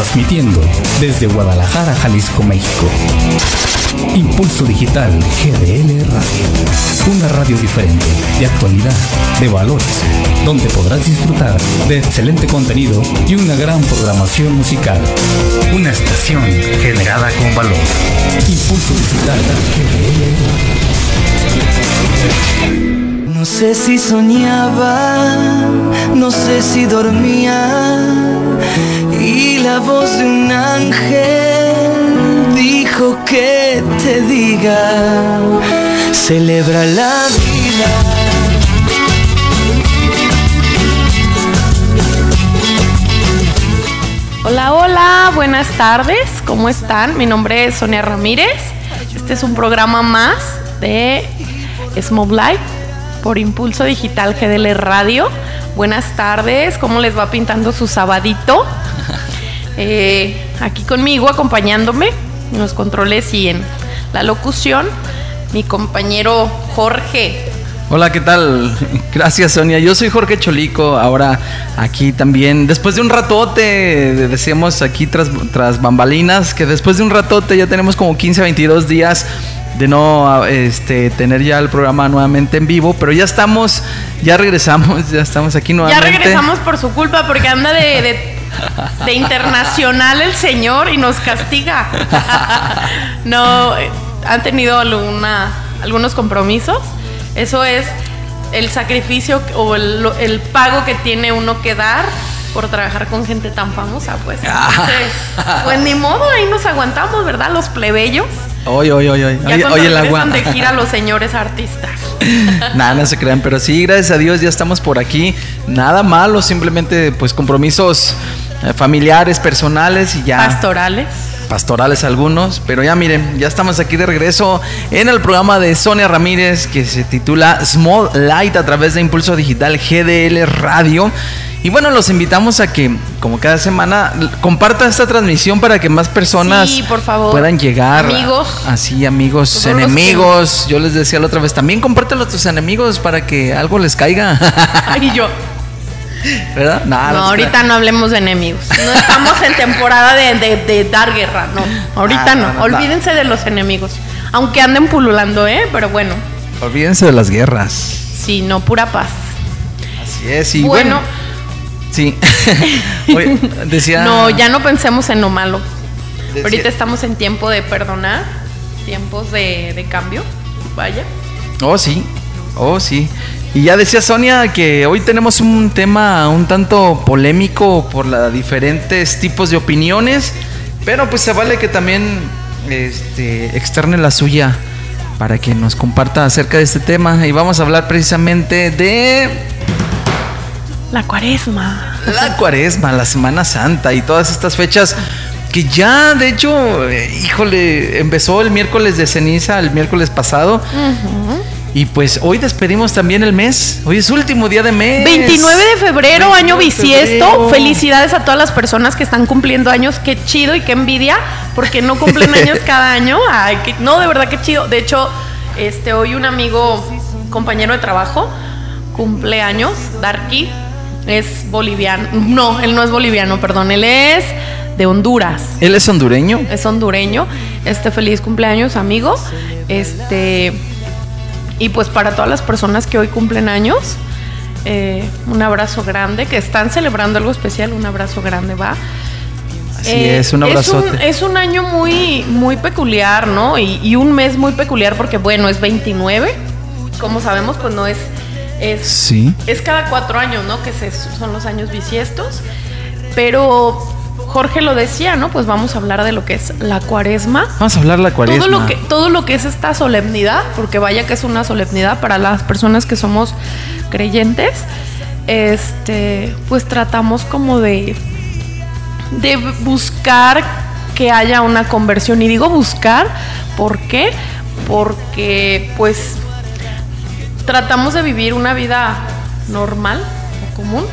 transmitiendo desde Guadalajara, Jalisco, México. Impulso Digital GDL Radio. Una radio diferente, de actualidad, de valores, donde podrás disfrutar de excelente contenido y una gran programación musical. Una estación generada con valor. Impulso Digital GDL Radio. No sé si soñaba, no sé si dormía la voz de un ángel dijo que te diga, celebra la vida. Hola, hola, buenas tardes, ¿cómo están? Mi nombre es Sonia Ramírez. Este es un programa más de Smoke Life por Impulso Digital GDL Radio. Buenas tardes, ¿cómo les va pintando su sabadito? Eh, aquí conmigo, acompañándome en los controles y en la locución, mi compañero Jorge. Hola, ¿qué tal? Gracias, Sonia. Yo soy Jorge Cholico, ahora aquí también. Después de un ratote, decíamos aquí tras, tras bambalinas, que después de un ratote ya tenemos como 15, 22 días de no este, tener ya el programa nuevamente en vivo, pero ya estamos, ya regresamos, ya estamos aquí nuevamente. Ya regresamos por su culpa, porque anda de, de, de internacional el señor y nos castiga. no, han tenido alguna, algunos compromisos. Eso es el sacrificio o el, el pago que tiene uno que dar por trabajar con gente tan famosa, pues. Entonces, pues ni modo, ahí nos aguantamos, ¿verdad? Los plebeyos. Oye, oye, oye, oye, oye el agua. de gira los señores artistas. Nada, no se crean, pero sí, gracias a Dios ya estamos por aquí. Nada malo, simplemente pues compromisos eh, familiares, personales y ya. Pastorales. Pastorales algunos, pero ya miren, ya estamos aquí de regreso en el programa de Sonia Ramírez que se titula Small Light a través de Impulso Digital GDL Radio. Y bueno, los invitamos a que, como cada semana, compartan esta transmisión para que más personas puedan llegar. Amigos. Así, amigos, enemigos. Yo les decía la otra vez, también compártelo a tus enemigos para que algo les caiga. Ay, yo. ¿Verdad? no, ahorita no hablemos de enemigos. No estamos en temporada de, dar guerra, no. Ahorita no, Olvídense de los enemigos. Aunque anden pululando, ¿eh? Pero bueno. Olvídense de las guerras. Sí, no, pura paz. Así es, y bueno Sí. decía. No, ya no pensemos en lo malo. Ahorita estamos en tiempo de perdonar, tiempos de, cambio. Vaya. Oh, sí. Oh, sí. Y ya decía Sonia que hoy tenemos un tema un tanto polémico por los diferentes tipos de opiniones, pero pues se vale que también este, externe la suya para que nos comparta acerca de este tema. Y vamos a hablar precisamente de la cuaresma. La cuaresma, la Semana Santa y todas estas fechas que ya, de hecho, eh, híjole, empezó el miércoles de ceniza, el miércoles pasado. Y pues hoy despedimos también el mes. Hoy es último día de mes. 29 de febrero, año bisiesto. Felicidades a todas las personas que están cumpliendo años. Qué chido y qué envidia, porque no cumplen años cada año. Ay, no, de verdad qué chido. De hecho, este hoy un amigo, compañero de trabajo, cumple años, Darky es boliviano. No, él no es boliviano, perdón, él es de Honduras. ¿Él es hondureño? Es hondureño. Este feliz cumpleaños, amigo. Este y pues para todas las personas que hoy cumplen años, eh, un abrazo grande, que están celebrando algo especial, un abrazo grande, va. Así es, un abrazo. Es un, año muy, muy peculiar, ¿no? Y, y, un mes muy peculiar porque, bueno, es 29. Como sabemos, pues no es es, sí. es cada cuatro años, ¿no? Que son los años bisiestos. Pero Jorge lo decía, ¿no? Pues vamos a hablar de lo que es la cuaresma. Vamos a hablar de la cuaresma. Todo lo que, todo lo que es esta solemnidad, porque vaya que es una solemnidad para las personas que somos creyentes. Este, pues tratamos como de, de buscar que haya una conversión. Y digo buscar, ¿por qué? Porque pues tratamos de vivir una vida normal o común,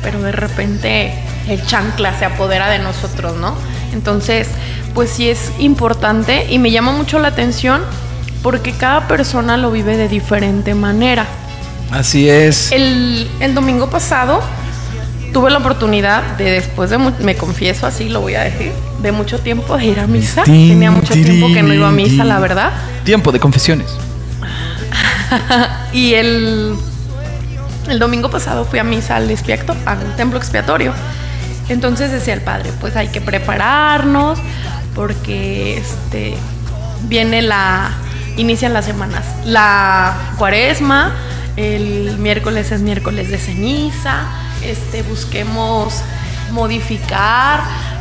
pero de repente el chancla se apodera de nosotros, ¿no? Entonces, pues sí es importante y me llama mucho la atención porque cada persona lo vive de diferente manera. Así es. El, domingo pasado tuve la oportunidad de después de, me confieso así, lo voy a decir, de mucho tiempo de ir a misa. Tenía mucho tiempo que no iba a misa, la verdad. Tiempo de confesiones. y el, el domingo pasado fui a misa al, expiato, al templo expiatorio. Entonces decía el padre, pues hay que prepararnos porque este viene la inician las semanas, la cuaresma, el miércoles es miércoles de ceniza, este busquemos modificar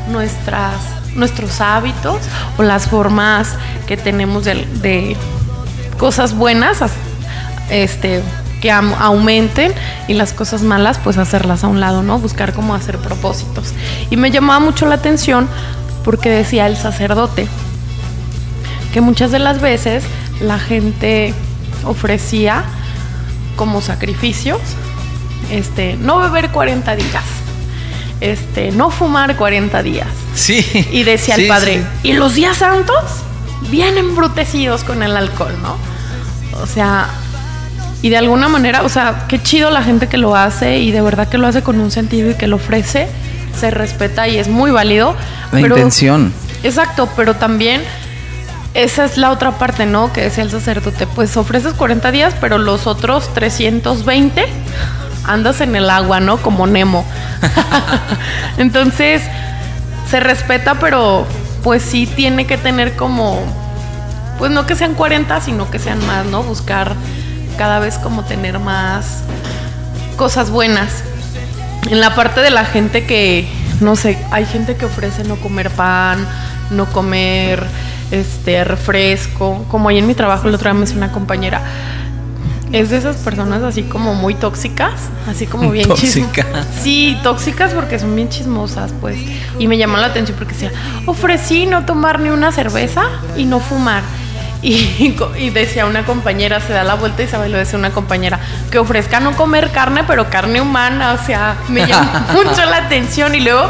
nuestras nuestros hábitos o las formas que tenemos de, cosas buenas este que aumenten y las cosas malas pues hacerlas a un lado, ¿no? Buscar cómo hacer propósitos. Y me llamaba mucho la atención porque decía el sacerdote que muchas de las veces la gente ofrecía como sacrificios este no beber 40 días. Este, no fumar 40 días. Sí. Y decía el padre, ¿y los días santos? Bien embrutecidos con el alcohol, ¿no? O sea, y de alguna manera, o sea, qué chido la gente que lo hace y de verdad que lo hace con un sentido y que lo ofrece, se respeta y es muy válido. La intención. Exacto, pero también esa es la otra parte, ¿no? Que decía el sacerdote, pues ofreces 40 días, pero los otros 320 andas en el agua, ¿no? Como Nemo. Entonces, se respeta, pero pues sí tiene que tener como, pues no que sean 40, sino que sean más, ¿no? Buscar cada vez como tener más cosas buenas. En la parte de la gente que, no sé, hay gente que ofrece no comer pan, no comer este refresco, como ahí en mi trabajo el otro día me hizo una compañera, es de esas personas así como muy tóxicas, así como bien tóxicas. Sí, tóxicas porque son bien chismosas, pues. Y me llamó la atención porque decía, ofrecí no tomar ni una cerveza y no fumar. Y, decía una compañera, se da la vuelta y sabe lo decía una compañera, que ofrezca no comer carne, pero carne humana, o sea, me llamó mucho la atención y luego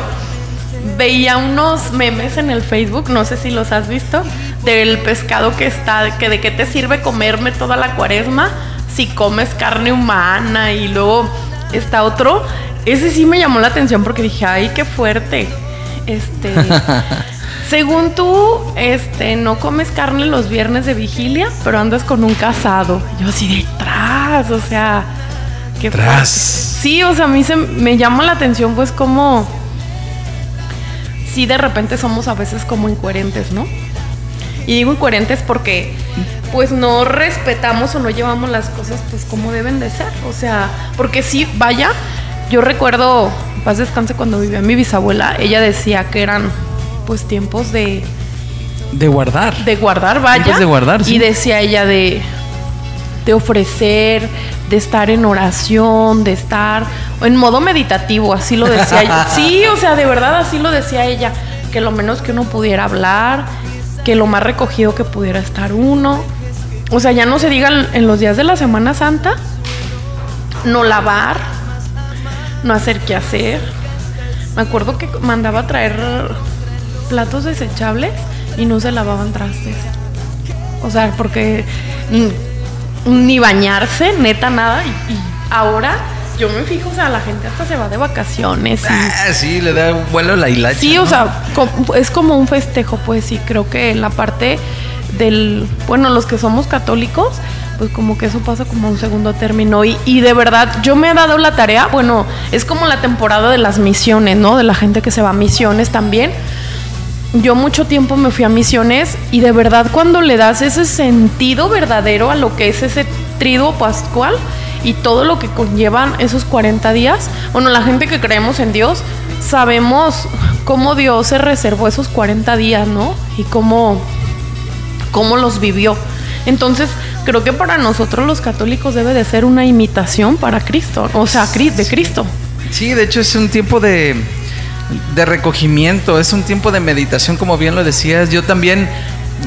veía unos memes en el Facebook, no sé si los has visto, del pescado que está, que de qué te sirve comerme toda la cuaresma si comes carne humana y luego está otro, ese sí me llamó la atención porque dije, ay, qué fuerte. Este Según tú, este, no comes carne los viernes de vigilia, pero andas con un casado. Yo así detrás, o sea, qué Tras. Sí, o sea, a mí se me llama la atención, pues, como. Sí, de repente somos a veces como incoherentes, ¿no? Y digo incoherentes porque, pues, no respetamos o no llevamos las cosas, pues, como deben de ser. O sea, porque sí, vaya, yo recuerdo, paz descanse, cuando vivía mi bisabuela, ella decía que eran pues tiempos de... De guardar. De guardar, vaya. de guardar, Y decía ella de, de ofrecer, de estar en oración, de estar en modo meditativo, así lo decía ella. Sí, o sea, de verdad así lo decía ella, que lo menos que uno pudiera hablar, que lo más recogido que pudiera estar uno. O sea, ya no se diga en los días de la Semana Santa, no lavar, no hacer qué hacer. Me acuerdo que mandaba a traer platos desechables y no se lavaban trastes. O sea, porque ni, bañarse, neta, nada. Y, ahora yo me fijo, o sea, la gente hasta se va de vacaciones. Ah, sí, le da vuelo la hilacha. Sí, o sea, es como un festejo, pues sí, creo que en la parte del, bueno, los que somos católicos, pues como que eso pasa como un segundo término. Y, y, de verdad, yo me he dado la tarea, bueno, es como la temporada de las misiones, ¿no? De la gente que se va a misiones también yo mucho tiempo me fui a misiones y de verdad cuando le das ese sentido verdadero a lo que es ese triduo pascual y todo lo que conllevan esos 40 días, bueno, la gente que creemos en Dios sabemos cómo Dios se reservó esos 40 días, ¿no? Y cómo, cómo los vivió. Entonces, creo que para nosotros los católicos debe de ser una imitación para Cristo, o sea, de Cristo. Sí, de hecho es un tiempo de de recogimiento, es un tiempo de meditación, como bien lo decías. Yo también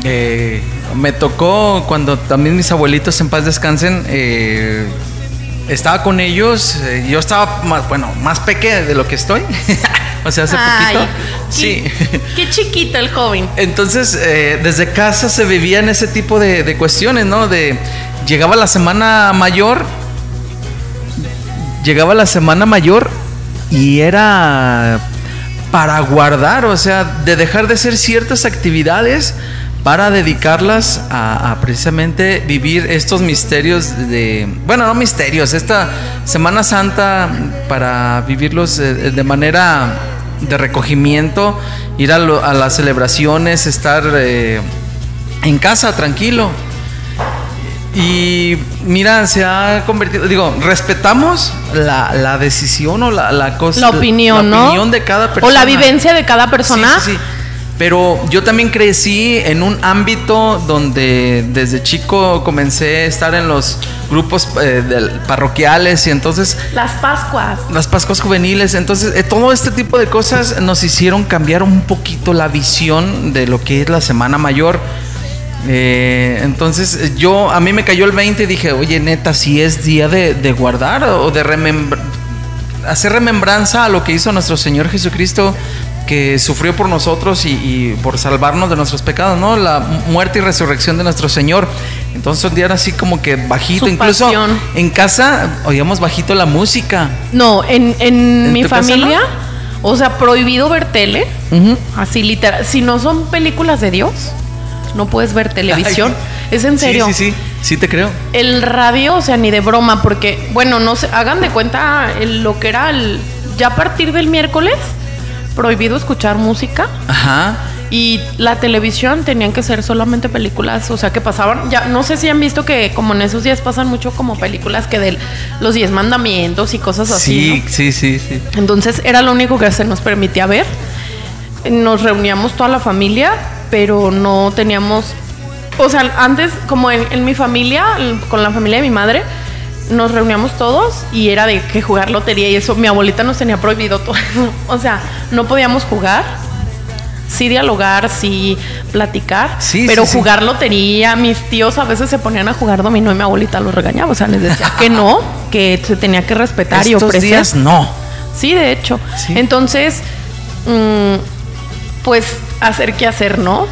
eh, me tocó cuando también mis abuelitos en paz descansen. Eh, estaba con ellos, eh, yo estaba más, bueno, más pequeño de lo que estoy. o sea, hace poquito. sí. Qué chiquito el joven. Entonces, desde casa se vivían ese tipo de, de, cuestiones, ¿no? De llegaba la semana mayor, llegaba la semana mayor y era para guardar, o sea, de dejar de hacer ciertas actividades para dedicarlas a, precisamente vivir estos misterios de, bueno, no misterios, esta Semana Santa para vivirlos eh, de, manera de recogimiento, ir a, las celebraciones, estar eh, en casa tranquilo. Y mira, se ha convertido, digo, respetamos la, decisión o la, la cosa. La opinión, la opinión de cada persona. O la vivencia de cada persona. Sí, sí, Pero yo también crecí en un ámbito donde desde chico comencé a estar en los grupos eh, parroquiales y entonces... Las Pascuas. Las Pascuas juveniles. Entonces, eh, todo este tipo de cosas nos hicieron cambiar un poquito la visión de lo que es la Semana Mayor eh, entonces yo, a mí me cayó el 20 y dije, oye, neta, si es día de, guardar o de hacer remembranza a lo que hizo nuestro Señor Jesucristo, que sufrió por nosotros y, por salvarnos de nuestros pecados, ¿no? La muerte y resurrección de nuestro Señor. Entonces un día era así como que bajito, incluso en casa oíamos bajito la música. No, en, mi familia, o sea, prohibido ver tele, así literal, si no son películas de Dios no puedes ver televisión. Es en serio. Sí, sí, sí, sí te creo. El radio, o sea, ni de broma, porque, bueno, no se hagan de cuenta lo que era el, ya a partir del miércoles, prohibido escuchar música. Ajá. Y la televisión tenían que ser solamente películas, o sea, que pasaban, ya no sé si han visto que como en esos días pasan mucho como películas que de los diez mandamientos y cosas así. Sí, sí, sí, sí. Entonces era lo único que se nos permitía ver. Nos reuníamos toda la familia pero no teníamos, o sea, antes como en, mi familia, con la familia de mi madre, nos reuníamos todos y era de que jugar lotería y eso, mi abuelita nos tenía prohibido todo o sea, no podíamos jugar, sí dialogar, sí platicar, pero jugar lotería, mis tíos a veces se ponían a jugar dominó y mi abuelita los regañaba, o sea, les decía que no, que se tenía que respetar y ofrecer. días no. Sí, de hecho. Entonces, mm, pues hacer qué hacer, ¿no?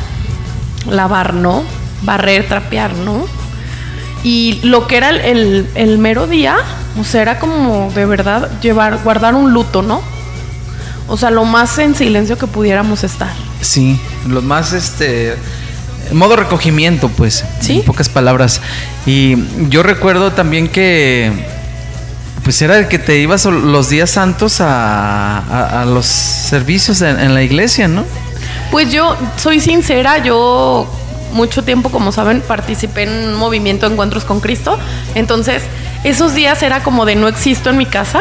Lavar, ¿no? Barrer, trapear, ¿no? Y lo que era el, mero día, o sea, era como de verdad llevar, guardar un luto, ¿no? O sea, lo más en silencio que pudiéramos estar. Sí, lo más este modo recogimiento, pues, ¿Sí? en pocas palabras. Y yo recuerdo también que pues era el que te ibas los días santos a, los servicios en, la iglesia, ¿no? Pues yo soy sincera, yo mucho tiempo, como saben, participé en un movimiento Encuentros con Cristo. Entonces, esos días era como de no existo en mi casa.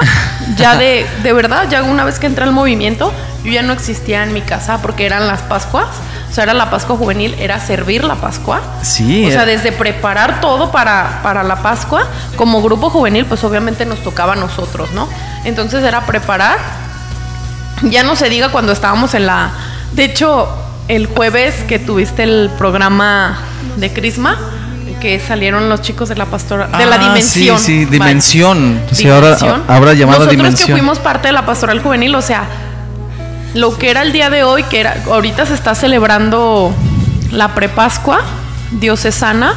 Ya de, de verdad, ya una vez que entré al movimiento, yo ya no existía en mi casa porque eran las Pascuas. O sea, era la Pascua juvenil, era servir la Pascua. Sí. O sea, desde preparar todo para, para la Pascua, como grupo juvenil, pues obviamente nos tocaba a nosotros, ¿no? Entonces era preparar. Ya no se diga cuando estábamos en la de hecho, el jueves que tuviste el programa de Crisma, que salieron los chicos de la pastora de la ah, dimensión. Sí, sí, dimensión. Sí, ahora habrá llamado Nosotros dimensión. que fuimos parte de la pastoral juvenil, o sea, lo que era el día de hoy, que era ahorita se está celebrando la prepascua diocesana.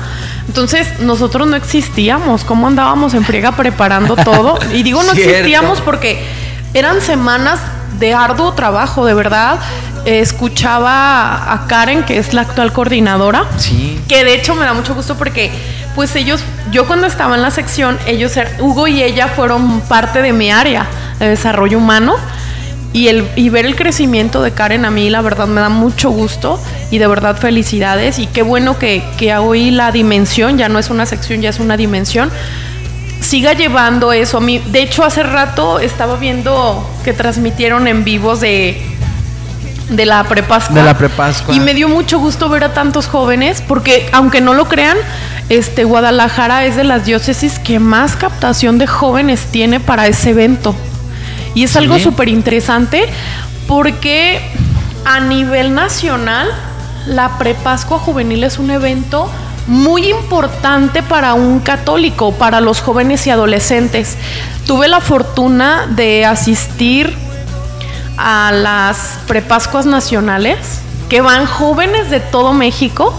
Entonces, nosotros no existíamos, ¿cómo andábamos en friega preparando todo? Y digo no existíamos porque eran semanas de arduo trabajo, de verdad escuchaba a Karen, que es la actual coordinadora. Sí. Que de hecho me da mucho gusto porque, pues ellos, yo cuando estaba en la sección, ellos, Hugo y ella fueron parte de mi área de desarrollo humano. Y, el, y ver el crecimiento de Karen a mí, la verdad, me da mucho gusto y de verdad felicidades. Y qué bueno que, que hoy la dimensión, ya no es una sección, ya es una dimensión, siga llevando eso. A mí, de hecho, hace rato estaba viendo que transmitieron en vivos de de la prepascua. De la prepascua. Y me dio mucho gusto ver a tantos jóvenes, porque aunque no lo crean, este Guadalajara es de las diócesis que más captación de jóvenes tiene para ese evento. Y es algo súper interesante porque a nivel nacional la prepascua juvenil es un evento muy importante para un católico, para los jóvenes y adolescentes. Tuve la fortuna de asistir a las prepascuas nacionales, que van jóvenes de todo México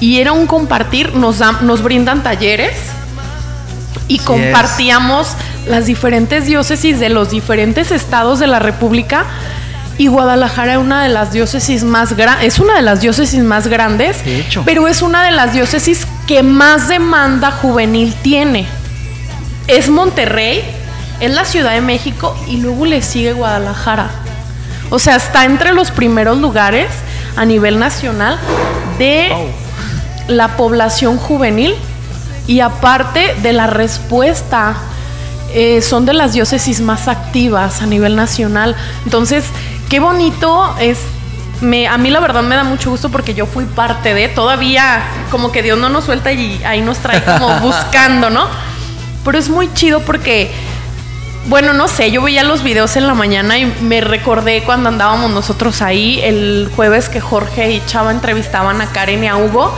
y era un compartir, nos, nos brindan talleres y compartíamos las diferentes diócesis de los diferentes estados de la República y Guadalajara es una de las diócesis más grandes, es una de las diócesis más grandes, De hecho. pero es una de las diócesis que más demanda juvenil tiene. Es Monterrey, es la Ciudad de México y luego le sigue Guadalajara. O sea, está entre los primeros lugares a nivel nacional de la población juvenil y aparte de la respuesta, eh, son de las diócesis más activas a nivel nacional. Entonces, qué bonito es. Me, a mí la verdad me da mucho gusto porque yo fui parte de, todavía como que Dios no nos suelta y ahí nos trae como buscando, ¿no? Pero es muy chido porque bueno, no sé, yo veía los videos en la mañana y me recordé cuando andábamos nosotros ahí el jueves que Jorge y Chava entrevistaban a Karen y a Hugo.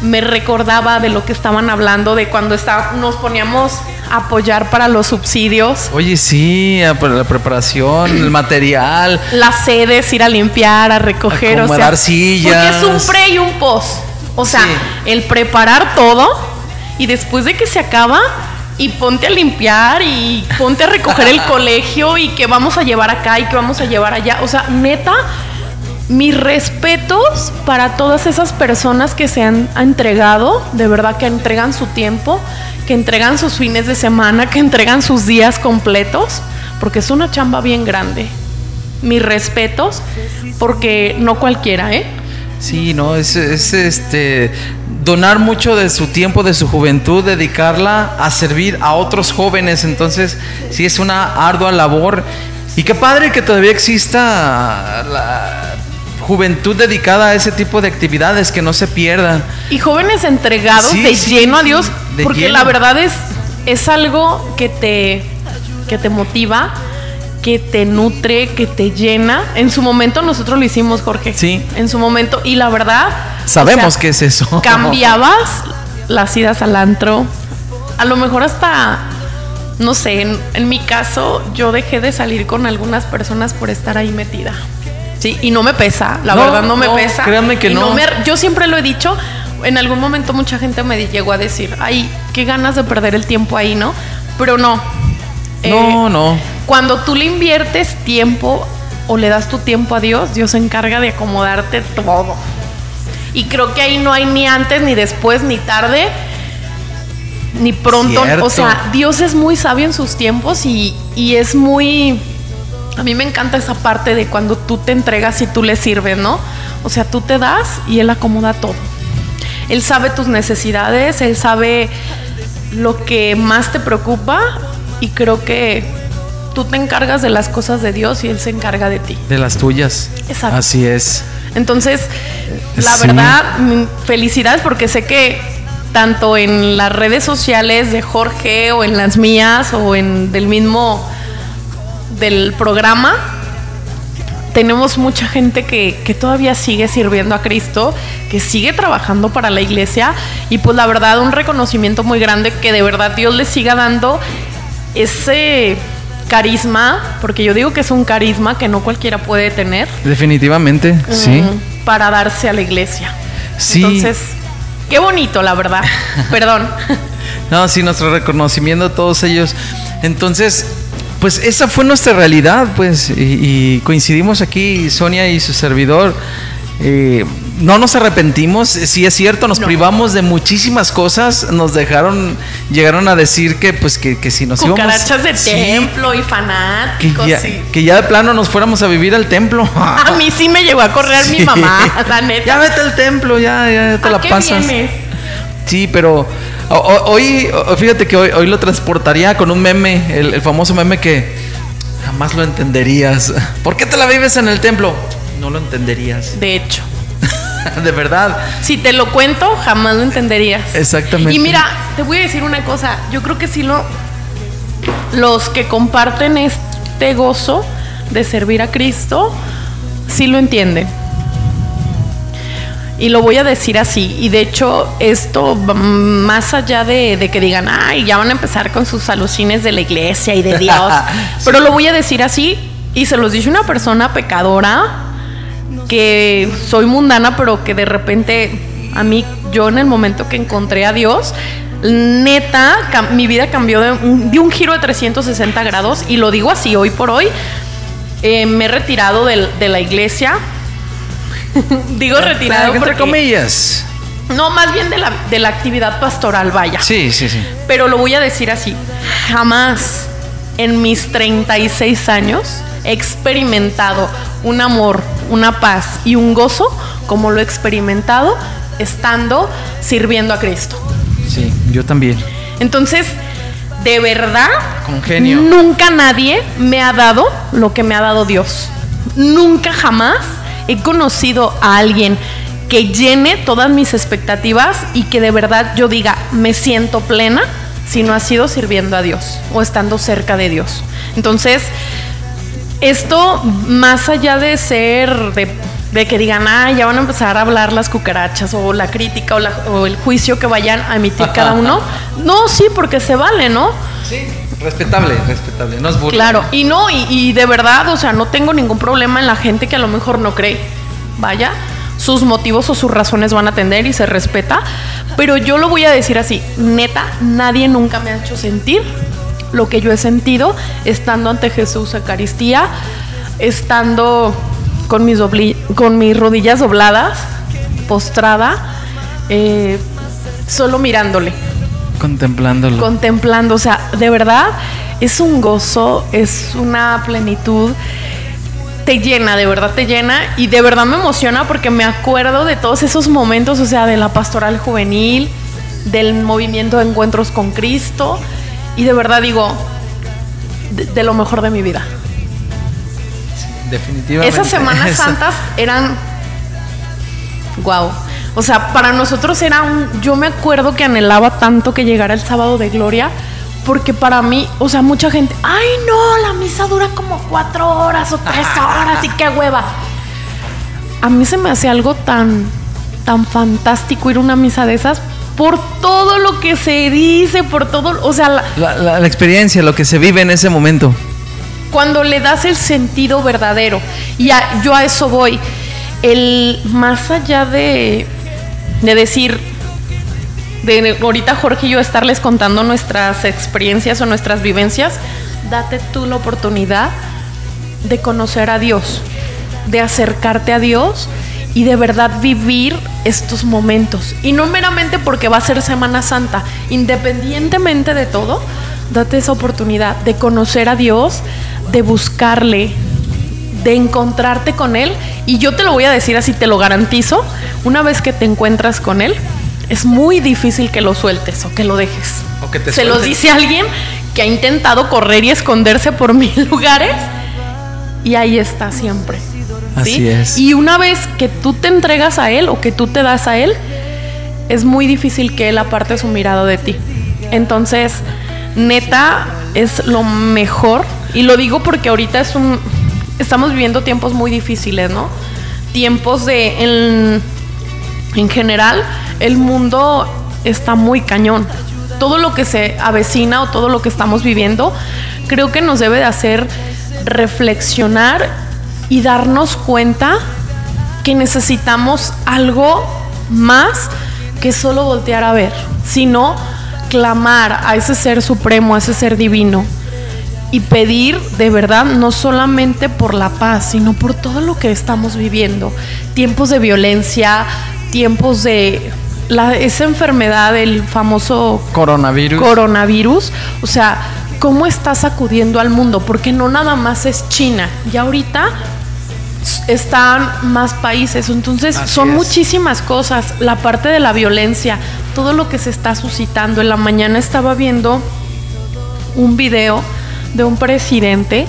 Me recordaba de lo que estaban hablando, de cuando está- nos poníamos a apoyar para los subsidios, Oye, sí, la preparación, el material. las sedes, ir a limpiar, a recoger, o sea, sillas. porque es un pre y un post. O sea, Sí. el preparar todo y después de que se acaba y ponte a limpiar y ponte a recoger el colegio y que vamos a llevar acá y que vamos a llevar allá. O sea, neta, mis respetos para todas esas personas que se han entregado, de verdad que entregan su tiempo, que entregan sus fines de semana, que entregan sus días completos, porque es una chamba bien grande. Mis respetos, porque no cualquiera, ¿eh? Sí, no, es, es, este donar mucho de su tiempo, de su juventud, dedicarla a servir a otros jóvenes. Entonces, sí es una ardua labor. Y qué padre que todavía exista la juventud dedicada a ese tipo de actividades, que no se pierda. Y jóvenes entregados Sí, de sí, lleno a Dios, porque lleno. la verdad es, es algo que te, que te motiva, que te nutre, que te llena. En su momento nosotros lo hicimos, Jorge. Sí. En su momento. Y la verdad. Sabemos o sea, que es eso. Cambiabas las idas al antro. A lo mejor hasta. No sé, en, en mi caso, yo dejé de salir con algunas personas por estar ahí metida. Sí, y no me pesa, la No, verdad no me no, pesa. créanme que Y no. me- yo siempre lo he dicho, en algún momento mucha gente me llegó a decir, ay, qué ganas de perder el tiempo ahí, ¿no? Pero no. Eh, No, no. Cuando tú le inviertes tiempo o le das tu tiempo a Dios, Dios se encarga de acomodarte todo. Y creo que ahí no hay ni antes, ni después, ni tarde, ni pronto. Cierto. O sea, Dios es muy sabio en sus tiempos y, y es muy... A mí me encanta esa parte de cuando tú te entregas y tú le sirves, ¿no? O sea, tú te das y Él acomoda todo. Él sabe tus necesidades, Él sabe lo que más te preocupa y creo que tú te encargas de las cosas de Dios y Él se encarga de ti. De las tuyas. Exacto. Así es. Entonces, la Sí. verdad, mm, felicidades porque sé que tanto en las redes sociales de Jorge o en las mías o en del mismo del programa tenemos mucha gente que, que todavía sigue sirviendo a Cristo, que sigue trabajando para la iglesia y pues la verdad un reconocimiento muy grande que de verdad Dios les siga dando ese carisma, porque yo digo que es un carisma que no cualquiera puede tener Definitivamente, sí. para darse a la iglesia. Sí. Entonces, qué bonito, la verdad. Perdón. No, sí, nuestro reconocimiento a todos ellos. Entonces, pues esa fue nuestra realidad, pues, y, y coincidimos aquí, Sonia y su servidor. Eh, no nos arrepentimos, sí es cierto, nos No. privamos de muchísimas cosas, nos dejaron, llegaron a decir que pues que, que si nos íbamos... Cucarachas de Sí, templo y que fanáticos. ya, sí. que ya de plano nos fuéramos a vivir al templo. A mí sí me llegó a correr mi mamá, la neta. Ya vete al templo, ya, ya te ¿A la qué pasas. vienes? Sí, pero hoy, fíjate que hoy, hoy lo transportaría con un meme, el, el famoso meme que jamás lo entenderías. ¿Por qué te la vives en el templo? No lo entenderías. De hecho, De verdad. si te lo cuento, jamás lo entenderías. Exactamente. Y mira, te voy a decir una cosa. Yo creo que sí lo. Los que comparten este gozo de servir a Cristo, sí lo entienden. Y lo voy a decir así. Y de hecho, esto va más allá de, de que digan, ay, ya van a empezar con sus alucines de la iglesia y de Dios. Pero lo voy a decir así. Y se los dice una persona pecadora que soy mundana, pero que de repente a mí, yo en el momento que encontré a Dios, Neta, mi vida cambió de un, de un giro de 360 grados y lo digo así, hoy por hoy eh, me he retirado del- de, la iglesia. digo retirado Entre comillas. No, más bien de la, de la actividad pastoral, vaya. Sí, sí, sí. Pero lo voy a decir así, jamás en mis 36 años he experimentado un amor, una paz y un gozo como lo he experimentado estando sirviendo a Cristo. Sí, yo también. Entonces, de verdad, Con genio. nunca nadie me ha dado lo que me ha dado Dios. Nunca jamás he conocido a alguien que llene todas mis expectativas y que de verdad yo diga, me siento plena si no ha sido sirviendo a Dios o estando cerca de Dios. Entonces, esto más allá de ser de, de que digan, ah, ya van a empezar a hablar las cucarachas o la crítica o, la- o el juicio que vayan a emitir cada uno, no, sí, porque se vale, ¿no? Sí, respetable, respetable. No es burla. Claro, y no, y, y de verdad, o sea, no tengo ningún problema en la gente que a lo mejor no cree. Vaya, sus motivos o sus razones van a atender y se respeta. Pero yo lo voy a decir así, neta, nadie nunca me ha hecho sentir lo que yo he sentido estando ante Jesús Eucaristía, estando con mis, dobli- con mis rodillas dobladas, postrada, eh, solo mirándole Contemplándolo. contemplando. O sea, de verdad es un gozo, es una plenitud. Te llena, de verdad te llena. Y de verdad me emociona porque me acuerdo de todos esos momentos, o sea, de la pastoral juvenil, del movimiento de encuentros con Cristo. Y de verdad digo, de, de lo mejor de mi vida. Definitivamente. Esas Semanas Santas eran. Wow. O sea, para nosotros era un. Yo me acuerdo que anhelaba tanto que llegara el sábado de gloria. Porque para mí, o sea, mucha gente, ay no, la misa dura como cuatro horas o tres horas y qué hueva. A mí se me hace algo tan, tan fantástico ir a una misa de esas por todo lo que se dice, por todo, o sea, la- La, la- la experiencia, lo que se vive en ese momento. cuando le das el sentido verdadero. Y a- yo a eso voy. El más allá de, de decir, de ahorita Jorge y yo estarles contando nuestras experiencias o nuestras vivencias, date tú la oportunidad de conocer a Dios, de acercarte a Dios y de verdad vivir estos momentos. Y no meramente porque va a ser Semana Santa, independientemente de todo, date esa oportunidad de conocer a Dios, de buscarle, de encontrarte con Él. Y yo te lo voy a decir así, te lo garantizo, una vez que te encuentras con Él, es muy difícil que lo sueltes o que lo dejes. O que te Se los dice alguien que ha intentado correr y esconderse por mil lugares y ahí está siempre. ¿Sí? Así es. Y una vez que tú te entregas a Él o que tú te das a Él, es muy difícil que Él aparte su mirada de ti. Entonces, neta, es lo mejor. Y lo digo porque ahorita es un. Estamos viviendo tiempos muy difíciles, ¿no? Tiempos de. En, en general, el mundo está muy cañón. Todo lo que se avecina o todo lo que estamos viviendo, creo que nos debe de hacer reflexionar y darnos cuenta que necesitamos algo más que solo voltear a ver, sino clamar a ese ser supremo, a ese ser divino y pedir de verdad no solamente por la paz, sino por todo lo que estamos viviendo. Tiempos de violencia, tiempos de la- esa enfermedad, el famoso Coronavirus. coronavirus, o sea, cómo está sacudiendo al mundo, porque no nada más es China, ya ahorita están más países, entonces Así son es. muchísimas cosas, la parte de la violencia, todo lo que se está suscitando. En la mañana estaba viendo un video de un presidente,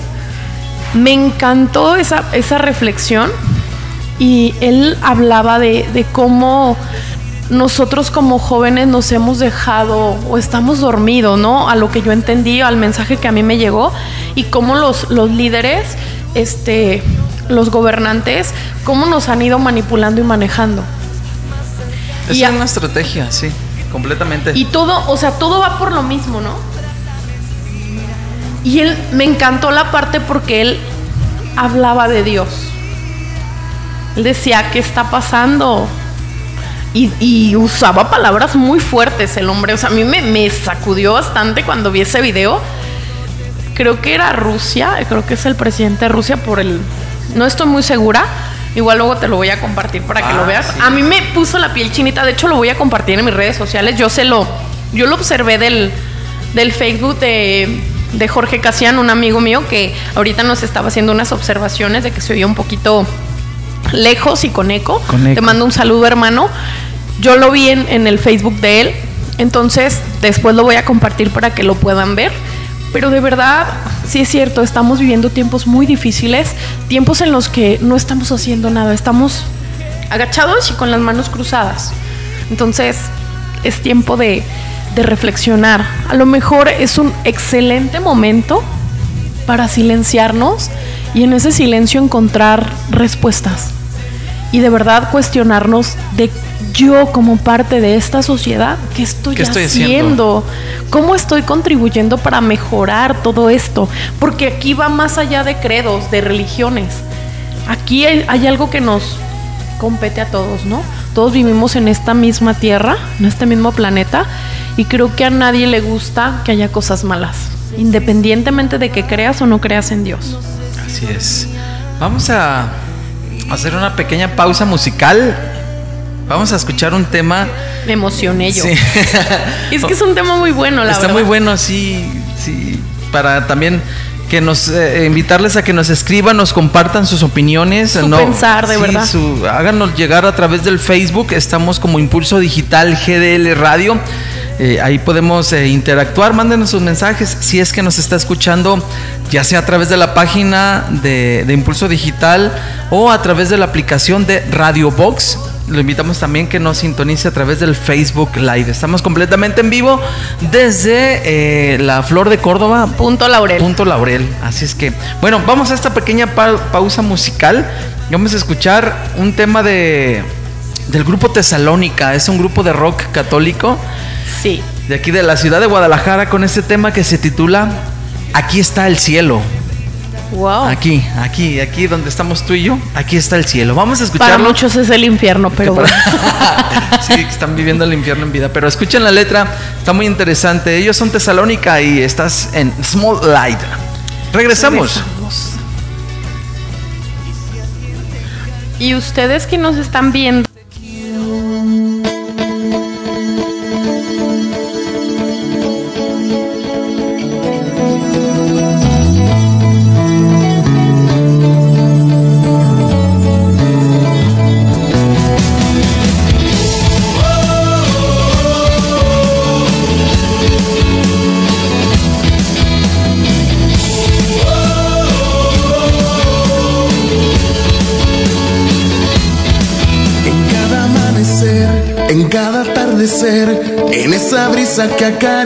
me encantó esa, esa reflexión. Y él hablaba de, de cómo nosotros como jóvenes nos hemos dejado o estamos dormidos, ¿no? A lo que yo entendí, al mensaje que a mí me llegó y cómo los, los líderes, este, los gobernantes, cómo nos han ido manipulando y manejando. Es y una estrategia, sí, completamente. Y todo, o sea, todo va por lo mismo, ¿no? Y él me encantó la parte porque él hablaba de Dios. Él decía, ¿qué está pasando? Y, usaba palabras muy fuertes el hombre. O sea, a mí me, me sacudió bastante cuando vi ese video. Creo que era Rusia, creo que es el presidente de Rusia por el... No estoy muy segura. Igual luego te lo voy a compartir para que lo ah, veas. A mí me puso la piel chinita. De hecho, lo voy a compartir en mis redes sociales. Yo se lo... Yo lo observé del, del Facebook de, de Jorge Casian, un amigo mío que ahorita nos estaba haciendo unas observaciones de que se oía un poquito lejos y con eco. Te mando un saludo, hermano. Yo lo vi en, el Facebook de él, entonces después lo voy a compartir para que lo puedan ver. Pero de verdad, sí es cierto, estamos viviendo tiempos muy difíciles, tiempos en los que no estamos haciendo nada, estamos agachados y con las manos cruzadas. Entonces, es tiempo de, de reflexionar. A lo mejor es un excelente momento para silenciarnos y en ese silencio encontrar respuestas y de verdad cuestionarnos de yo como parte de esta sociedad, ¿qué estoy, haciendo? ¿Cómo estoy contribuyendo para mejorar todo esto? Porque aquí va más allá de credos, de religiones. Aquí hay, hay algo que nos compete a todos, ¿no? Todos vivimos en esta misma tierra, en este mismo planeta, y creo que a nadie le gusta que haya cosas malas, independientemente de que creas o no creas en Dios. Así es. Vamos a hacer una pequeña pausa musical. Vamos a escuchar un tema. Me emocioné yo. es que es un tema muy bueno, la Está muy bueno, sí, sí. Para también que nos eh, invitarles a que nos escriban, nos compartan sus opiniones, su pensar, de verdad. háganos llegar a través del Facebook. Estamos como Impulso Digital GDL Radio. Eh, ahí podemos eh, interactuar, mándenos sus mensajes si es que nos está escuchando, ya sea a través de la página de, Impulso Digital o a través de la aplicación de Radio Box. Lo invitamos también que nos sintonice a través del Facebook Live. Estamos completamente en vivo desde eh, la Flor de Córdoba. Punto Laurel. Punto Laurel. Así es que, bueno, vamos a esta pequeña pausa musical. Vamos a escuchar un tema de del grupo Tesalónica. Es un grupo de rock católico. Sí. De aquí de la ciudad de Guadalajara con este tema que se titula Aquí está el cielo. Wow. Aquí, aquí, aquí donde estamos tú y yo, aquí está el cielo. Vamos a escucharlo. Para muchos es el infierno, pero bueno. sí, están viviendo el infierno en vida. Pero escuchen la letra, está muy interesante. Ellos son Tesalónica y estás en Small Light. Regresamos. Regresamos. Y ustedes que nos están viendo esa brisa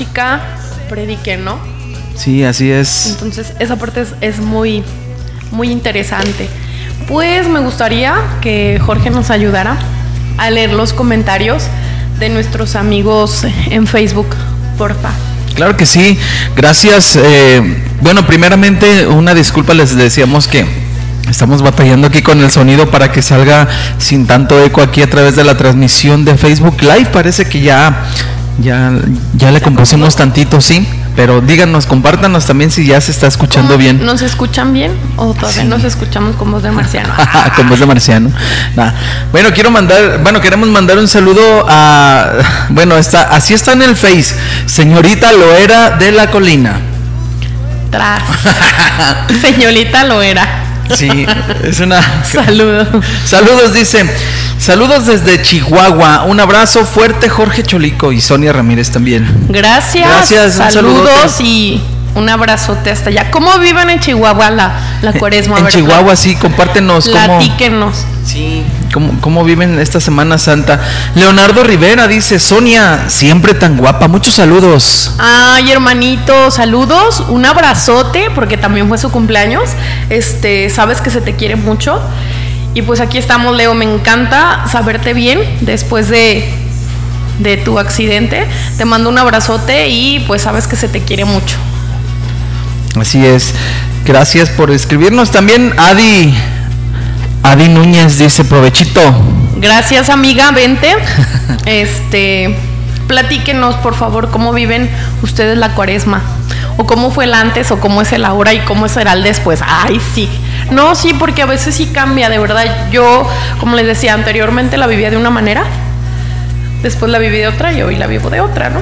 música prediquen, ¿no? Sí, así es. Entonces esa parte es, es muy, muy interesante. Pues me gustaría que Jorge nos ayudara a leer los comentarios de nuestros amigos en Facebook, porfa. Claro que sí, gracias. eh, bueno, primeramente una disculpa, les decíamos que estamos batallando aquí con el sonido para que salga sin tanto eco aquí a través de la transmisión de Facebook Live. Parece que ya, ya, ya le compusimos tantito, sí. Pero díganos, compártanos también si ya se está escuchando ¿Cómo? bien. ¿Nos escuchan bien o todavía Sí. nos escuchamos con voz de marciano? Con voz de marciano. Nah. Bueno, quiero mandar, bueno, queremos mandar un saludo a, bueno, está, así está en el Face, señorita Loera de la Colina. Tras. Señorita lo era. Sí, es una. Saludos. Saludos, dice. Saludos desde Chihuahua. Un abrazo fuerte, Jorge Cholico y Sonia Ramírez también. Gracias. Gracias, Saludos saludote. y un abrazote hasta allá. ¿Cómo viven en Chihuahua la, la cuaresma? En Chihuahua, sí, compártenos cómo, Platíquenos. sí, cómo, cómo viven esta Semana Santa. Leonardo Rivera dice: Sonia, siempre tan guapa. Muchos saludos. Ay, hermanito, saludos, un abrazote, porque también fue su cumpleaños. Este, sabes que se te quiere mucho. Y pues aquí estamos, Leo. Me encanta saberte bien después de, de tu accidente. Te mando un abrazote y pues sabes que se te quiere mucho. Así es. Gracias por escribirnos. También Adi. Adi Núñez dice: Provechito. Gracias, amiga, vente. Este, platíquenos, por favor, cómo viven ustedes la cuaresma. O cómo fue el antes, o cómo es el ahora y cómo será el después. Ay, sí. No, sí, porque a veces sí cambia, de verdad. Yo, como les decía anteriormente, la vivía de una manera. Después la viví de otra y hoy la vivo de otra, ¿no?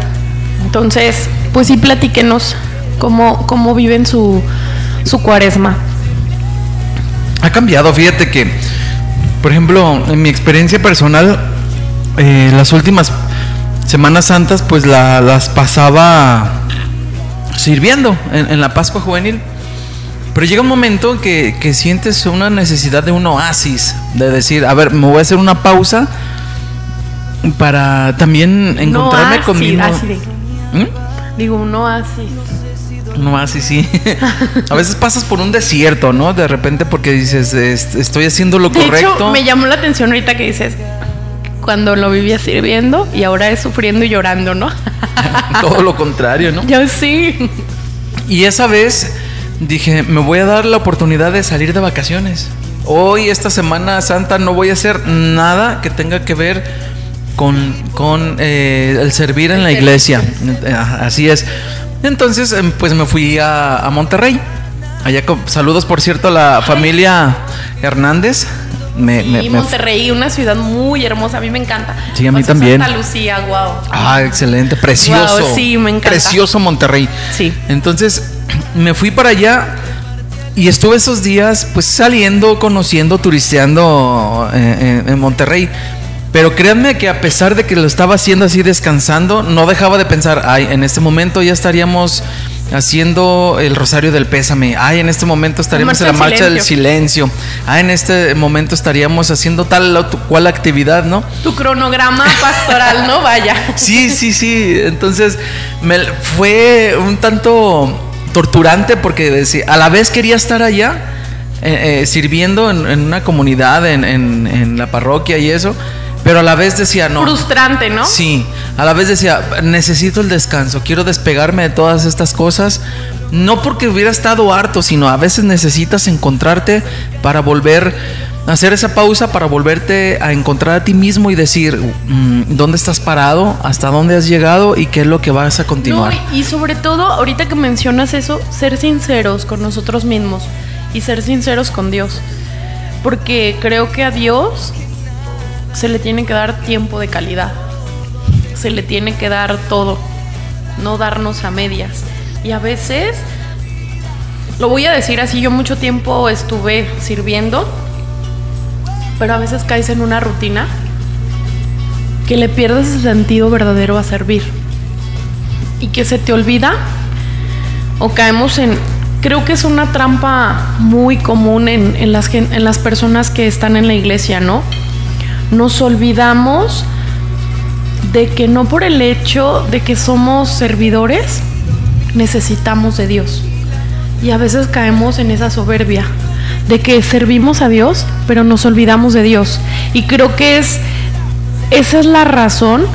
Entonces, pues sí, platíquenos cómo, cómo viven su, su cuaresma. Ha cambiado, fíjate que, por ejemplo, en mi experiencia personal, eh, las últimas Semanas Santas, pues la- las pasaba sirviendo en, en la Pascua Juvenil. Pero llega un momento que, que sientes una necesidad de un oasis, de decir, a ver, me voy a hacer una pausa para también encontrarme no, conmigo. ¿Mm? Digo, no así. No, así sí. a veces pasas por un desierto, ¿no? De repente porque dices, "Est- estoy haciendo lo De correcto. hecho, me llamó la atención ahorita que dices cuando lo vivía sirviendo y ahora es sufriendo y llorando, ¿no? Todo lo contrario, ¿no? Yo sí. Y esa vez dije, me voy a dar la oportunidad de salir de vacaciones. Hoy, esta Semana Santa, no voy a hacer nada que tenga que ver con, con eh, el servir en la iglesia. Así es. Entonces, em, pues me fui a, a Monterrey. Allá, con- saludos, por cierto, a la familia Hernández. Me, me- y me- Monterrey, una ciudad muy hermosa, a mí me encanta. Sí, a mí también. Santa Lucía, wow. Ah, excelente, precioso. Wow, sí, me encanta. Precioso Monterrey. Sí. Entonces, me fui para allá y estuve esos días, pues saliendo, conociendo, turisteando eh, en, en Monterrey. Pero créanme que a pesar de que lo estaba haciendo así descansando, no dejaba de pensar, ay, en este momento ya estaríamos haciendo el rosario del pésame, ay, en este momento estaríamos en la marcha del silencio, ay, en este momento estaríamos haciendo tal o cual actividad, ¿no? Tu cronograma pastoral, ¿no? Vaya. Sí, sí, sí. Entonces me, fue un tanto torturante porque decía, a la vez quería estar allá eh, eh, sirviendo en, en una comunidad, en, en- en la parroquia y eso, pero a la vez decía, no. Frustrante, ¿no? Sí, a la vez decía, necesito el descanso, quiero despegarme de todas estas cosas. No porque hubiera estado harto, sino a veces necesitas encontrarte para volver hacer esa pausa para volverte a encontrar a ti mismo y decir mm, dónde estás parado, hasta dónde has llegado y qué es lo que vas a continuar. No, y sobre todo, ahorita que mencionas eso, ser sinceros con nosotros mismos y ser sinceros con Dios. Porque creo que a Dios se le tiene que dar tiempo de calidad. Se le tiene que dar todo, no darnos a medias. Y a veces, lo voy a decir así, yo mucho tiempo estuve sirviendo, pero a veces caes en una rutina que le pierdes el sentido verdadero a servir. Y que se te olvida o caemos en, creo que es una trampa muy común en, en las, en las personas que están en la iglesia, ¿no? Nos olvidamos de que no por el hecho de que somos servidores, necesitamos de Dios. Y a veces caemos en esa soberbia de que servimos a Dios, pero nos olvidamos de Dios. Y creo que es esa es la razón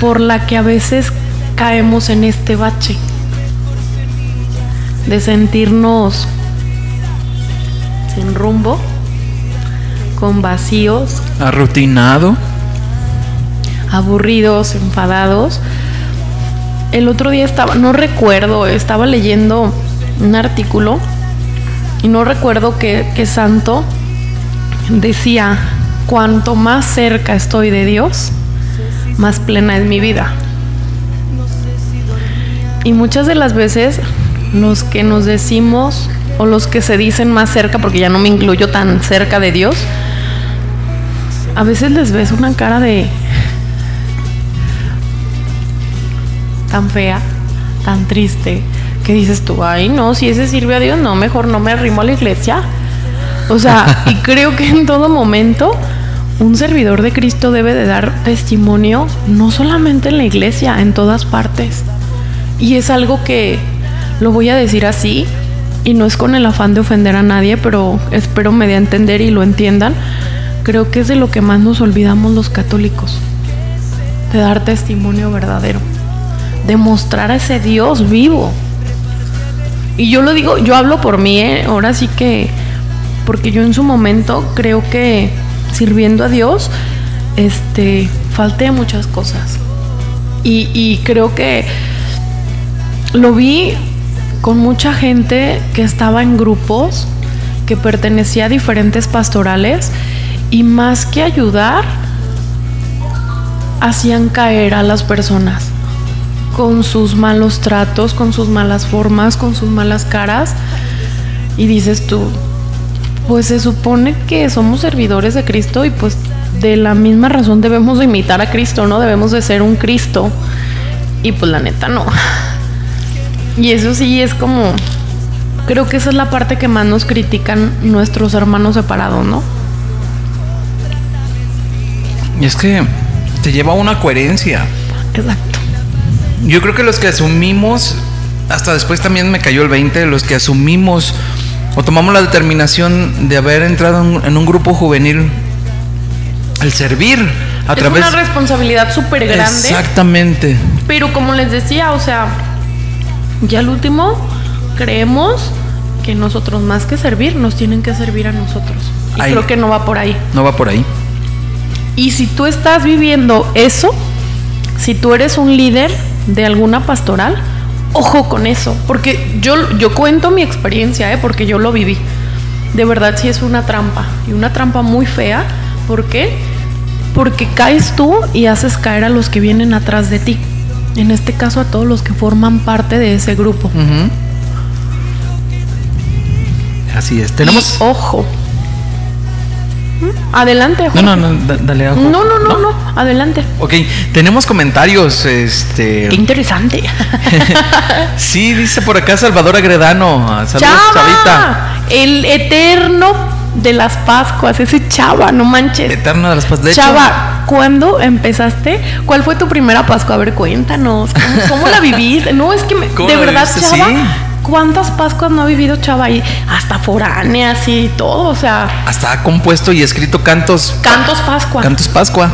por la que a veces caemos en este bache de sentirnos sin rumbo, con vacíos, Arrutinado. aburridos, enfadados. El otro día estaba, no recuerdo, estaba leyendo un artículo y no recuerdo qué, qué santo decía, cuanto más cerca estoy de Dios, más plena es mi vida. Y muchas de las veces los que nos decimos o los que se dicen más cerca, porque ya no me incluyo tan cerca de Dios, a veces les ves una cara de tan fea, tan triste, que dices tú, ay no, si ese sirve a Dios, no, mejor no me arrimo a la iglesia. O sea, y creo que en todo momento un servidor de Cristo debe de dar testimonio, no solamente en la iglesia, en todas partes. Y es algo que lo voy a decir así, y no es con el afán de ofender a nadie, pero espero me dé a entender y lo entiendan. Creo que es de lo que más nos olvidamos los católicos, de dar testimonio verdadero, de mostrar a ese Dios vivo. Y yo lo digo, yo hablo por mí, ¿eh? ahora sí que, porque yo en su momento creo que sirviendo a Dios, este, falté muchas cosas. Y, y creo que lo vi con mucha gente que estaba en grupos, que pertenecía a diferentes pastorales, y más que ayudar, hacían caer a las personas con sus malos tratos, con sus malas formas, con sus malas caras. Y dices tú, pues se supone que somos servidores de Cristo y pues de la misma razón debemos de imitar a Cristo, ¿no? Debemos de ser un Cristo. Y pues la neta no. Y eso sí es como, creo que esa es la parte que más nos critican nuestros hermanos separados, ¿no? Y es que te lleva a una coherencia. Exacto. Yo creo que los que asumimos, hasta después también me cayó el 20, los que asumimos o tomamos la determinación de haber entrado en, un grupo juvenil, el servir a es través... una responsabilidad súper grande. Exactamente. Pero como les decía, o sea, ya al último creemos que nosotros más que servir, nos tienen que servir a nosotros. Y Ahí. creo que no va por ahí. No va por ahí. Y si tú estás viviendo eso, si tú eres un líder de alguna pastoral, ojo con eso, porque yo, yo cuento mi experiencia, ¿eh? porque yo lo viví. De verdad sí es una trampa, y una trampa muy fea. ¿Por qué? Porque caes tú y haces caer a los que vienen atrás de ti. En este caso a todos los que forman parte de ese grupo. Así es. Tenemos... Y ojo. Adelante, No, Jorge. no, no, da- dale ajo. No, no, no, no, adelante. Ok, tenemos comentarios, este... Qué interesante. Sí, dice por acá Salvador Agredano. Saludos, Chavita. Chava, el eterno de las Pascuas, ese Chava, no manches. Eterna de las Paz. De hecho, Chava, ¿cuándo empezaste? ¿Cuál fue tu primera Pascua? A ver, cuéntanos. ¿Cómo, cómo la viviste? No, es que me- ¿Cómo de la verdad, viviste? Chava, Sí. ¿Cuántas Pascuas no ha vivido Chava? Y hasta foráneas y todo, o sea, hasta ha compuesto y escrito cantos. cantos Pascua. Cantos Pascua.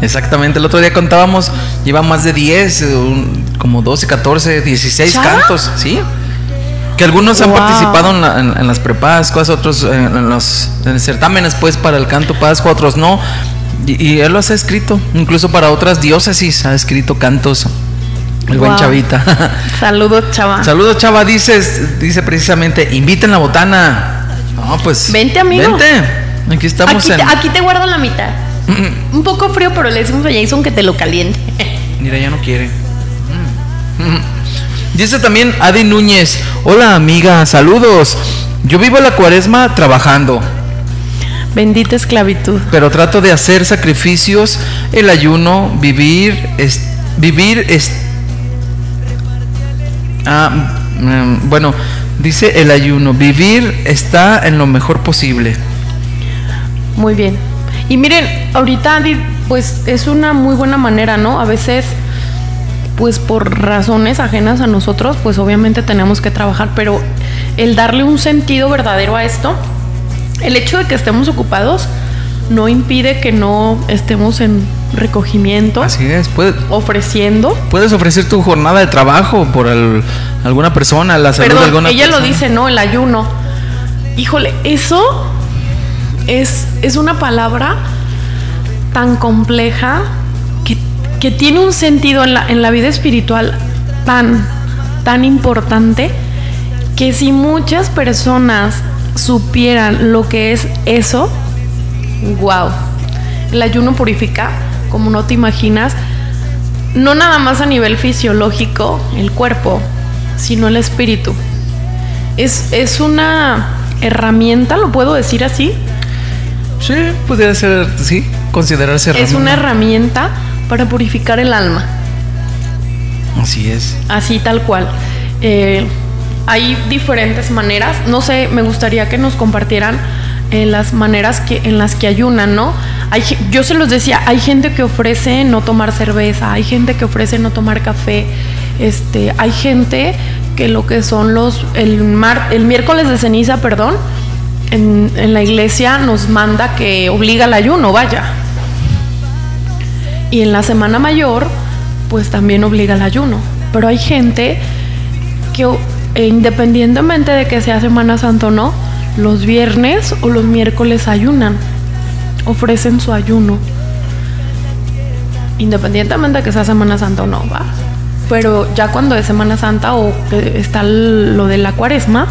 Exactamente, el otro día contábamos, lleva más de 10, eh, como 12, 14, 16 ¿Chava? cantos, ¿sí? Que algunos han Wow. participado en, la- en- en las prepascuas, otros en, en los en certámenes pues para el canto pascua, otros no. Y, y él los ha escrito, incluso para otras diócesis ha escrito cantos. El buen. Chavita. Saludos, chava. Saludos, Chava. Dices, dice precisamente, inviten la botana. No, pues. Vente, amigo. Vente. Aquí estamos Aquí te, en. aquí te guardo la mitad. Un poco frío, pero le decimos a Jason que te lo caliente. Mira, ya no quiere. Mm. Dice también Adi Núñez. Hola, amiga. Saludos. Yo vivo la cuaresma trabajando, Bendita esclavitud. pero trato de hacer sacrificios, el ayuno, vivir, es, vivir es. Ah, mm, bueno, dice el ayuno, vivir está en lo mejor posible. Muy bien. Y miren, ahorita pues es una muy buena manera, ¿no? A veces, pues por razones ajenas a nosotros, pues obviamente tenemos que trabajar, pero el darle un sentido verdadero a esto, el hecho de que estemos ocupados, no impide que no estemos en recogimiento, Así es, puede- ofreciendo. puedes ofrecer tu jornada de trabajo por el- alguna persona, la salud de Perdón, alguna ella lo dice, ¿no? El ayuno. Híjole, eso es, es una palabra tan compleja que, que tiene un sentido en la, en la vida espiritual tan, tan importante que si muchas personas supieran lo que es eso, wow. El ayuno purifica, como no te imaginas, no nada más a nivel fisiológico, el cuerpo, sino el espíritu. Es, es una herramienta, lo puedo decir así, Sí, pudiera ser, sí, considerarse es una herramienta. herramienta para purificar el alma, Así es. así tal cual. Eh, hay diferentes maneras, no sé, me gustaría que nos compartieran eh, las maneras que, en las que ayunan, ¿no? Hay, yo se los decía, hay gente que ofrece no tomar cerveza, hay gente que ofrece no tomar café, este, hay gente que lo que son los, el, mar, el miércoles de ceniza, perdón, en, en la iglesia nos manda que obliga al ayuno, vaya. Y en la Semana Mayor, pues también obliga al ayuno. Pero hay gente que e independientemente de que sea Semana Santa o no, los viernes o los miércoles ayunan, ofrecen su ayuno. Independientemente de que sea Semana Santa o no, va. Pero ya cuando es Semana Santa o que está lo de la cuaresma,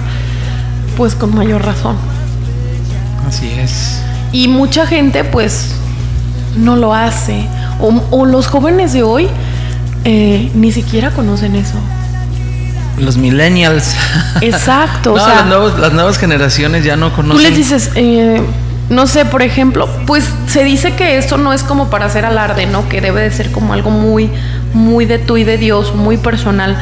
pues con mayor razón. Así es. Y mucha gente pues no lo hace. O, o los jóvenes de hoy eh, ni siquiera conocen eso. Los millennials. Exacto. o No, sea, las, nuevos- las nuevas generaciones ya no conocen. tú les dices, eh, no sé, por ejemplo, pues se dice que esto no es como para hacer alarde, ¿no? Que debe de ser como algo muy, muy de tú y de Dios, muy personal.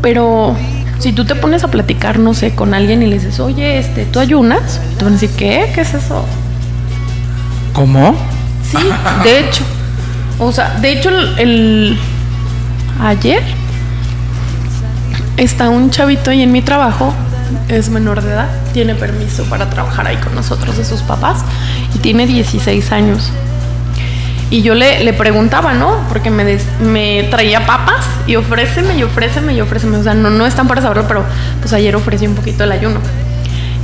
Pero si tú te pones a platicar, no sé, con alguien y le dices, oye, este, ¿tú ayunas? Te van a decir, ¿qué? ¿Qué es eso? ¿Cómo? Sí, de hecho. O sea, de hecho, el, el- ayer está un chavito ahí en mi trabajo, es menor de edad, tiene permiso para trabajar ahí con nosotros de sus papás y tiene 16 años. Y yo le, le preguntaba, ¿no? Porque me, me traía papas y ofréceme y ofréceme y ofréceme. O sea, no, no están para saberlo, pero pues ayer ofrecí un poquito el ayuno.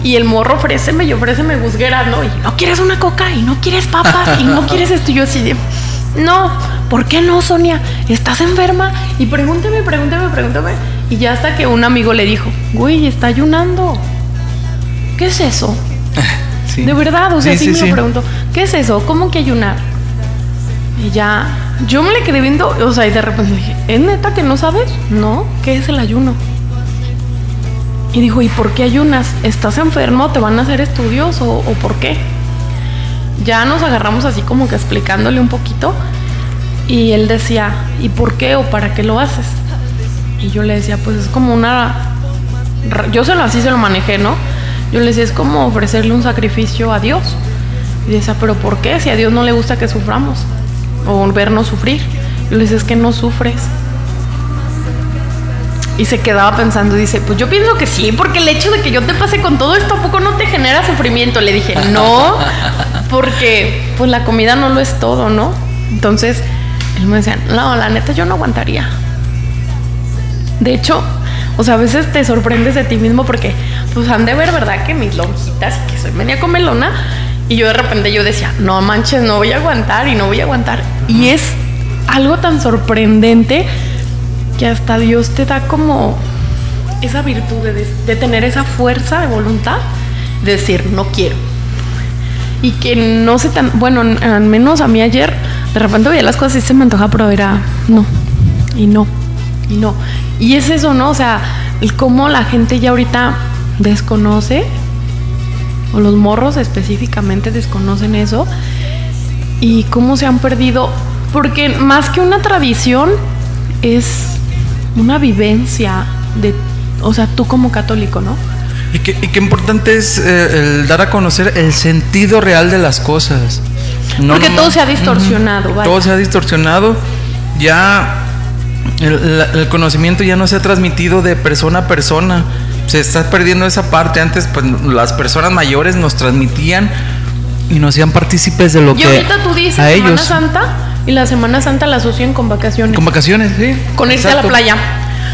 Y el morro ofréceme y ofréceme gusgueras, ¿no? Y no quieres una coca y no quieres papas y no quieres esto. Y yo así no, ¿por qué no, Sonia? ¿Estás enferma? Y pregúntame, pregúntame, pregúntame. Y ya hasta que un amigo le dijo, güey, está ayunando. ¿Qué es eso? Sí. De verdad, o sea, Sí, sí, sí, me lo pregunto. ¿Qué es eso? ¿Cómo que ayunar? Y ya, yo me le quedé viendo, o sea, y de repente dije, ¿es neta que no sabes? No, ¿qué es el ayuno? Y dijo, ¿y por qué ayunas? ¿Estás enfermo? ¿Te van a hacer estudios o, o por qué? Ya nos agarramos así como que explicándole un poquito y él decía, ¿y por qué o para qué lo haces? Y yo le decía, pues es como una... Yo se lo así se lo manejé, ¿no? Yo le decía, es como ofrecerle un sacrificio a Dios. Y decía, ¿pero por qué? Si a Dios no le gusta que suframos o vernos sufrir. Yo le decía, es que no sufres. Y se quedaba pensando, dice, pues yo pienso que sí, porque el hecho de que yo te pase con todo esto, ¿a poco no te genera sufrimiento? Le dije, no, porque pues la comida no lo es todo, ¿no? Entonces, él me decía, no, la neta yo no aguantaría. De hecho, O sea, a veces te sorprendes de ti mismo porque, pues han de ver, ¿verdad? Que mis lonjitas, que soy media comelona, y yo de repente yo decía, no manches, no voy a aguantar y no voy a aguantar. Y es algo tan sorprendente que hasta Dios te da como esa virtud de, de tener esa fuerza de voluntad, de decir, no quiero. Y que no sé tan, bueno, al menos a mí ayer, de repente veía las cosas y se me antoja, pero era, no, y no, y no. Y es eso, ¿no? O sea, el cómo la gente ya ahorita desconoce, o los morros específicamente desconocen eso, y cómo se han perdido, porque más que una tradición, es una vivencia de, o sea, tú como católico, ¿no? Y qué, y qué importante es eh, el dar a conocer el sentido real de las cosas. No, Porque todo no. se ha distorsionado, Ujú. vaya. Todo se ha distorsionado. Ya el, conocimiento ya no se ha transmitido de persona a persona. Se está perdiendo esa parte. Antes, pues las personas mayores nos transmitían y nos hacían partícipes de lo Y que ahorita tú dices a Semana ellos. Santa y la Semana Santa la asocian con vacaciones. Con vacaciones, sí. con irte a la playa,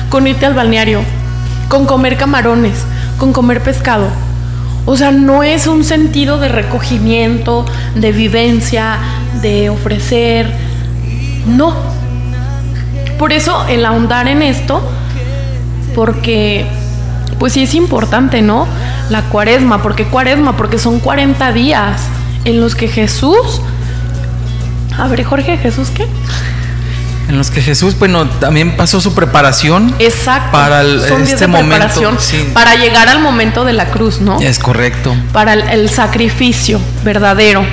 con irte al balneario, con comer camarones, con comer pescado. O sea, no es un sentido de recogimiento, de vivencia, de ofrecer. No. Por eso el ahondar en esto, porque pues sí es importante, ¿no? La cuaresma, porque cuaresma, porque son 40 días en los que Jesús... A ver, Jorge, ¿Jesús qué? En los que Jesús, bueno, también pasó su preparación. Exacto. Para el- Son días este de momento, preparación sí. para llegar al momento de la cruz, ¿no? Es correcto. Para el, el sacrificio verdadero,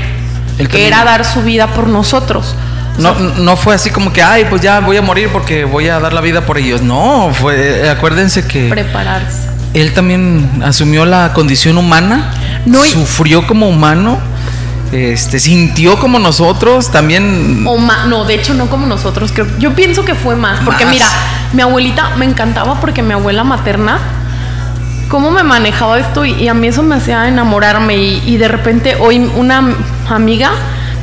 El que era dar su vida por nosotros. No, no fue así como que, ay, pues ya voy a morir porque voy a dar la vida por ellos. No, fue, acuérdense que prepararse. él también asumió la condición humana, No, y- sufrió como humano, este, sintió como nosotros, también. O no, de hecho no como nosotros. Creo, yo pienso que fue más, porque Más. mira, mi abuelita me encantaba porque mi abuela materna, cómo me manejaba esto y, y a mí eso me hacía enamorarme y, y de repente hoy una am- amiga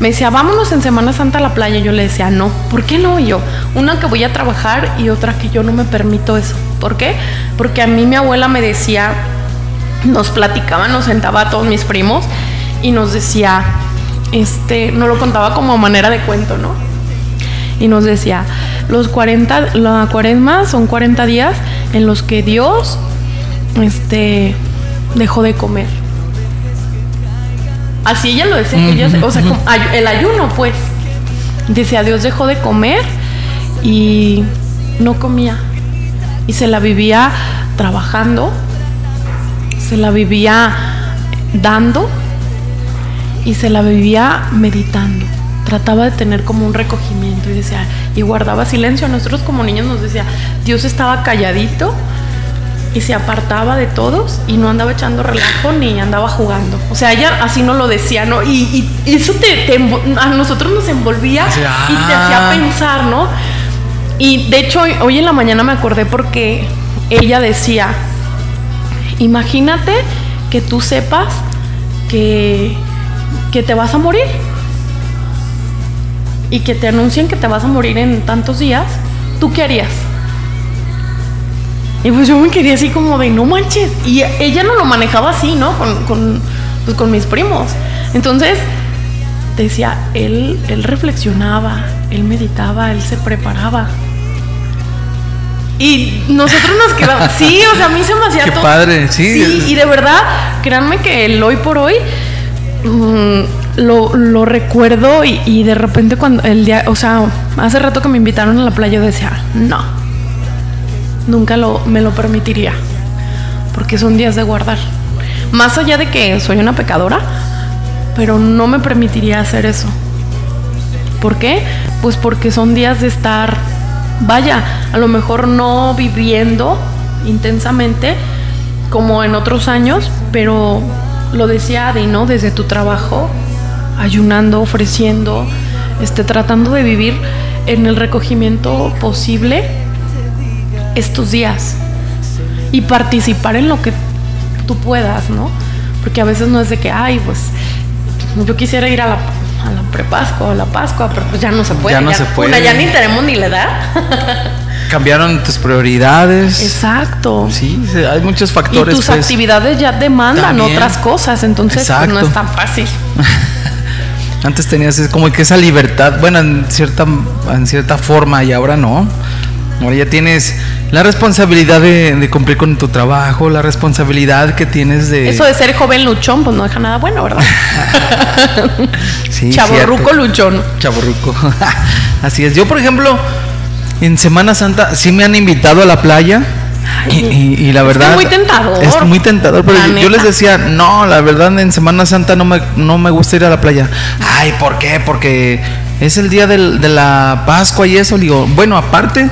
me decía, vámonos en Semana Santa a la playa. Yo le decía, no, ¿por qué no? Yo, una que voy a trabajar y otra que yo no me permito eso. ¿Por qué? Porque a mí mi abuela me decía, nos platicaba, nos sentaba a todos mis primos y nos decía, este, no lo contaba como manera de cuento, ¿no? Y nos decía, los 40, la cuaresma son 40 días en los que Dios, este, dejó de comer. Así ella lo decía, ella se- o sea, como ay- el ayuno, pues. Decía, Dios dejó de comer y no comía. Y se la vivía trabajando, se la vivía dando y se la vivía meditando. Trataba de tener como un recogimiento y decía, y guardaba silencio. Nosotros como niños nos decía, Dios estaba calladito y se apartaba de todos y no andaba echando relajo ni andaba jugando. O sea, ella así no lo decía, ¿no? Y, y eso te, a nosotros nos envolvía y te ah. hacía pensar, ¿no? Y de hecho hoy, hoy en la mañana me acordé porque ella decía, imagínate que tú sepas que, que te vas a morir y que te anuncien que te vas a morir en tantos días, ¿tú qué harías? Y pues yo me quedé así como de no manches. Y ella no lo manejaba así, ¿no? Con, con, pues con mis primos. Entonces, decía, él, él reflexionaba, él meditaba, él se preparaba. Y nosotros nos quedamos, sí, o sea, a mí se me hacía Qué todo. padre, sí. Sí, y de verdad, créanme que el hoy por hoy mm, lo, lo recuerdo y, y de repente cuando el día, o sea, hace rato que me invitaron a la playa, yo decía, no, nunca lo, me lo permitiría, porque son días de guardar. Más allá de que soy una pecadora, pero no me permitiría hacer eso. ¿Por qué? Pues porque son días de estar, vaya, a lo mejor no viviendo intensamente como en otros años, pero lo decía Adi, ¿no? Desde tu trabajo, ayunando, ofreciendo, este, tratando de vivir en el recogimiento posible estos días y participar en lo que tú puedas, ¿no? Porque a veces no es de que, ay, pues yo quisiera ir a la, a la prepascua o a la Pascua, pero pues ya no se puede. Ya no se puede. Una, ya ni tenemos ni la edad. Cambiaron tus prioridades. Exacto. Sí, hay muchos Y factores. tus pues. actividades ya demandan También. otras cosas, entonces pues, no es tan fácil. Antes tenías como que esa libertad, bueno, en cierta, en cierta forma y ahora no. Ahora ya tienes la responsabilidad de, de cumplir con tu trabajo, la responsabilidad que tienes de... Eso de ser joven luchón, pues no deja nada bueno, ¿verdad? Sí, Chaborruco luchón. Chaborruco. Así es. Yo, por ejemplo, en Semana Santa sí me han invitado a la playa. Y, y- y la verdad es muy tentador. es muy tentador pero yo, yo les decía no la verdad en Semana Santa no me, no me gusta ir a la playa ay ¿por qué? porque es el día del- de la Pascua y eso digo bueno aparte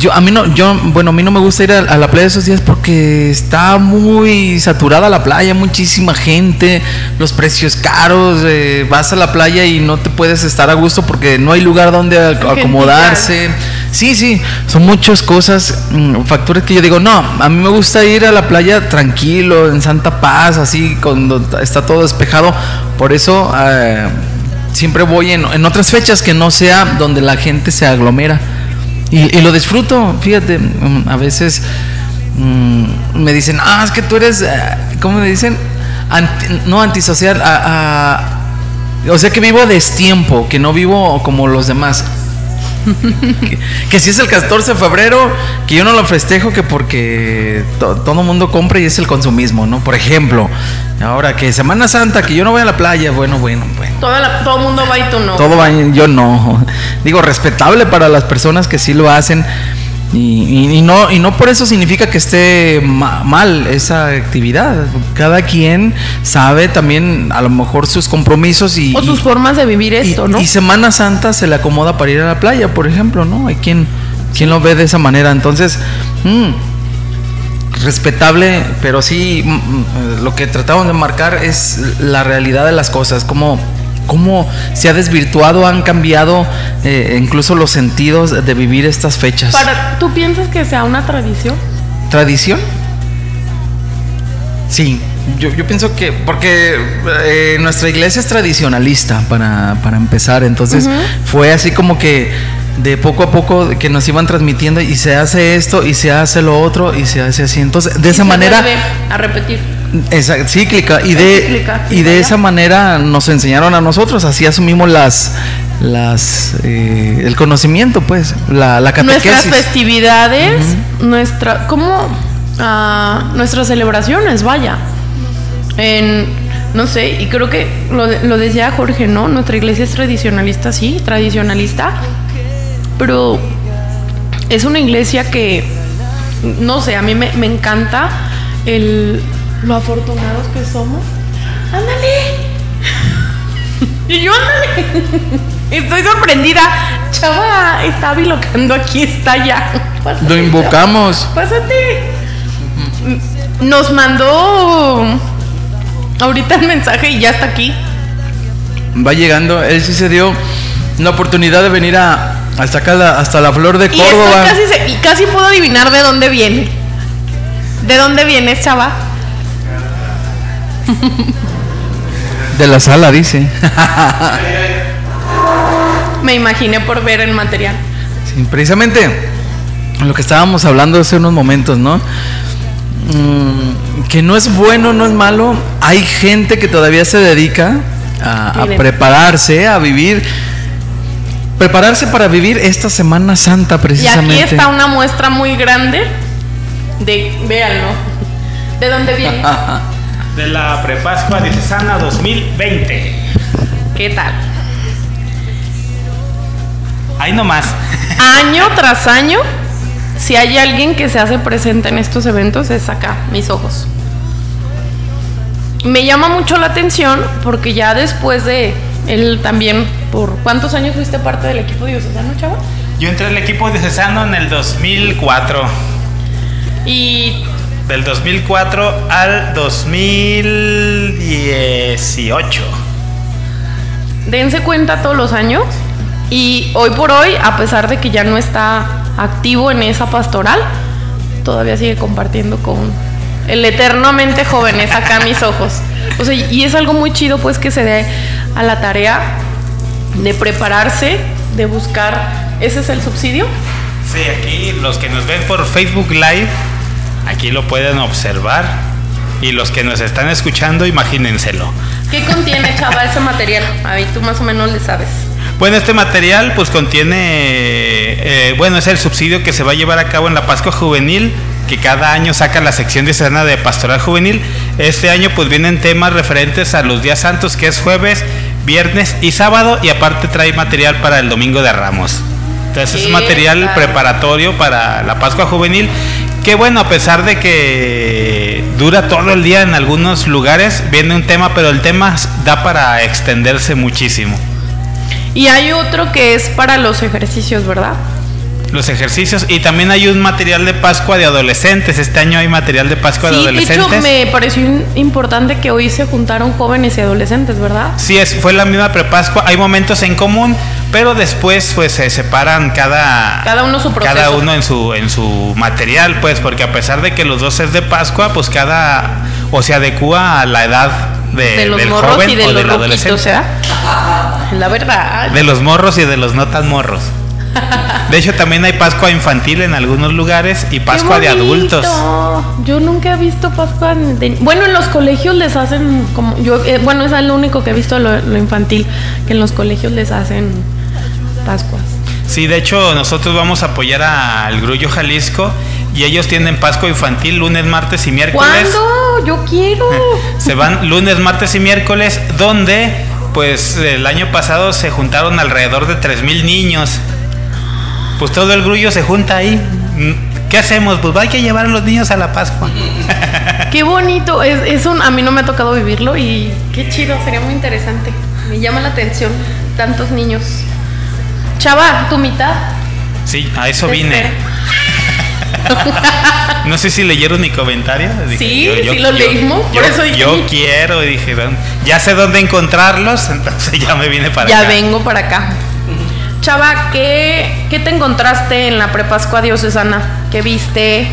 yo a mí no yo bueno a mí no me gusta ir a, a la playa esos días porque está muy saturada la playa muchísima gente los precios caros eh, vas a la playa y no te puedes estar a gusto porque no hay lugar donde acomodarse. sí sí son muchas cosas mm, factores que yo digo no a mí me gusta ir a la playa tranquilo en Santa Paz así cuando está todo despejado. Por eso eh, siempre voy en, en otras fechas que no sea donde la gente se aglomera y, y lo disfruto, fíjate, mm, a veces mm, me dicen, ah, es que tú eres, eh, ¿cómo me dicen? Anti- no antisocial, a- o sea que vivo a destiempo, que no vivo como los demás. Que, que si es el 14 de febrero, que yo no lo festejo, que porque to- todo el mundo compra y es el consumismo, ¿no? Por ejemplo, ahora que Semana Santa, que yo no voy a la playa, bueno, bueno, bueno. Todo, la- todo mundo va y tú no. Todo va, yo no. Digo, respetable para las personas que sí lo hacen. Y, y- y no, y no por eso significa que esté ma- mal esa actividad. Cada quien sabe también a lo mejor sus compromisos y, o sus y- formas de vivir esto, ¿no? y Semana Santa se le acomoda para ir a la playa, por ejemplo, ¿no? Hay quien, quien lo ve de esa manera. Entonces, mm, respetable, pero sí mm, mm, lo que tratamos de marcar es la realidad de las cosas, cómo, cómo se ha desvirtuado, han cambiado eh, incluso los sentidos de vivir estas fechas. Para, ¿Tú piensas que sea una tradición? ¿Tradición? Sí, yo, yo pienso que, porque eh, nuestra iglesia es tradicionalista para, para empezar, entonces fue así como que de poco a poco que nos iban transmitiendo y se hace esto y se hace lo otro y se hace así. Entonces, de esa Y se manera... A repetir. Cíclica y de cíclica, y de esa manera nos enseñaron a nosotros así asumimos las las eh, el conocimiento pues la, la Nuestras festividades, nuestra, ¿cómo? Ah, nuestras celebraciones, vaya. En, no sé, y creo que lo, lo decía Jorge, ¿no? Nuestra iglesia es tradicionalista, sí, tradicionalista, pero es una iglesia que, no sé, a mí me, me encanta el, lo afortunados que somos. ¡Ándale! Y yo, ándale. Estoy sorprendida. Chava, está bilocando aquí, está ya. Pásate, lo invocamos Pásate. Nos mandó ahorita el mensaje y ya está aquí. va llegando él sí se dio la oportunidad de venir a hasta acá la- hasta la flor de Y, Córdoba casi, se- y casi puedo adivinar de dónde viene. ¿De dónde viene, chava? De la sala dice Me imaginé por ver el material. Sí, precisamente lo que estábamos hablando hace unos momentos, ¿no? Mm, que no es bueno, no es malo. Hay gente que todavía se dedica a, a prepararse, a vivir, prepararse para vivir esta Semana Santa Y precisamente. aquí está una muestra muy grande de, véanlo, de dónde viene. De la Prepascua Diocesana 2020. ¿Qué tal? Ahí nomás. Año tras año, si hay alguien que se hace presente en estos eventos, es acá, mis ojos. Me llama mucho la atención porque ya después de él también, ¿por cuántos años fuiste parte del equipo diocesano, chavo? Yo entré al equipo diocesano en el 2004. Y Del 2004 al 2018. dense cuenta todos los años. Y hoy por hoy, a pesar de que ya no está activo en esa pastoral, todavía sigue compartiendo con el eternamente joven, es acá a mis ojos. O sea, y es algo muy chido pues que se dé a la tarea de prepararse, de buscar, ese es el subsidio, Sí, aquí los que nos ven por Facebook Live, aquí lo pueden observar. Y los que nos están escuchando, imagínenselo. ¿Qué contiene, chava, ese material? A tú más o menos le sabes. Bueno, este material pues contiene, eh, bueno, es el subsidio que se va a llevar a cabo en la Pascua Juvenil, que cada año saca la sección de escena de Pastoral Juvenil. Este año pues vienen temas referentes a los días santos, que es jueves, viernes y sábado, y aparte trae material para el Domingo de Ramos. Entonces es material preparatorio para la Pascua Juvenil, que bueno, a pesar de que dura todo el día en algunos lugares, viene un tema, pero el tema da para extenderse muchísimo. Y hay otro que es para los ejercicios, ¿verdad? Los ejercicios y también hay un material de Pascua de adolescentes. Este año hay material de Pascua de Sí, de adolescentes. hecho me pareció importante que hoy se juntaron jóvenes y adolescentes, ¿verdad? Sí, es, fue la misma prepascua. Hay momentos en común, pero después pues se separan cada Cada uno su proceso. cada uno en su en su material, pues, porque a pesar de que los dos es de Pascua, pues cada o se adecua a la edad de, de los del morros joven y de o los del adolescente. o sea, la verdad. De los morros y de los no tan morros. De hecho, también hay Pascua infantil en algunos lugares y Pascua de adultos. Yo nunca he visto Pascua de... Bueno, en los colegios les hacen como... yo eh, Bueno, es lo único que he visto lo, lo infantil, que en los colegios les hacen Pascuas. Sí, de hecho nosotros vamos a apoyar al Grullo Jalisco y ellos tienen Pascua infantil lunes, martes y miércoles. ¿Cuándo? Yo quiero. Se van lunes, martes y miércoles, donde pues el año pasado se juntaron alrededor de 3.000 niños. Pues todo el grullo se junta ahí. Mm, ¿Qué hacemos? Pues hay que llevar a los niños a la Pascua. Qué bonito. Es, es un... A mí no me ha tocado vivirlo y qué chido. Sería muy interesante. Me llama la atención tantos niños. Chava, tu mitad. Sí, a eso vine. No sé si leyeron mi comentario. Sí, sí lo leímos, por yo- eso dije- yo quiero, y dije, "¿Dónde? ya sé dónde encontrarlos, entonces ya me vine para ya acá. vengo para acá. Chava, ¿qué, ¿qué te encontraste en la prepascua diocesana? ¿Qué viste?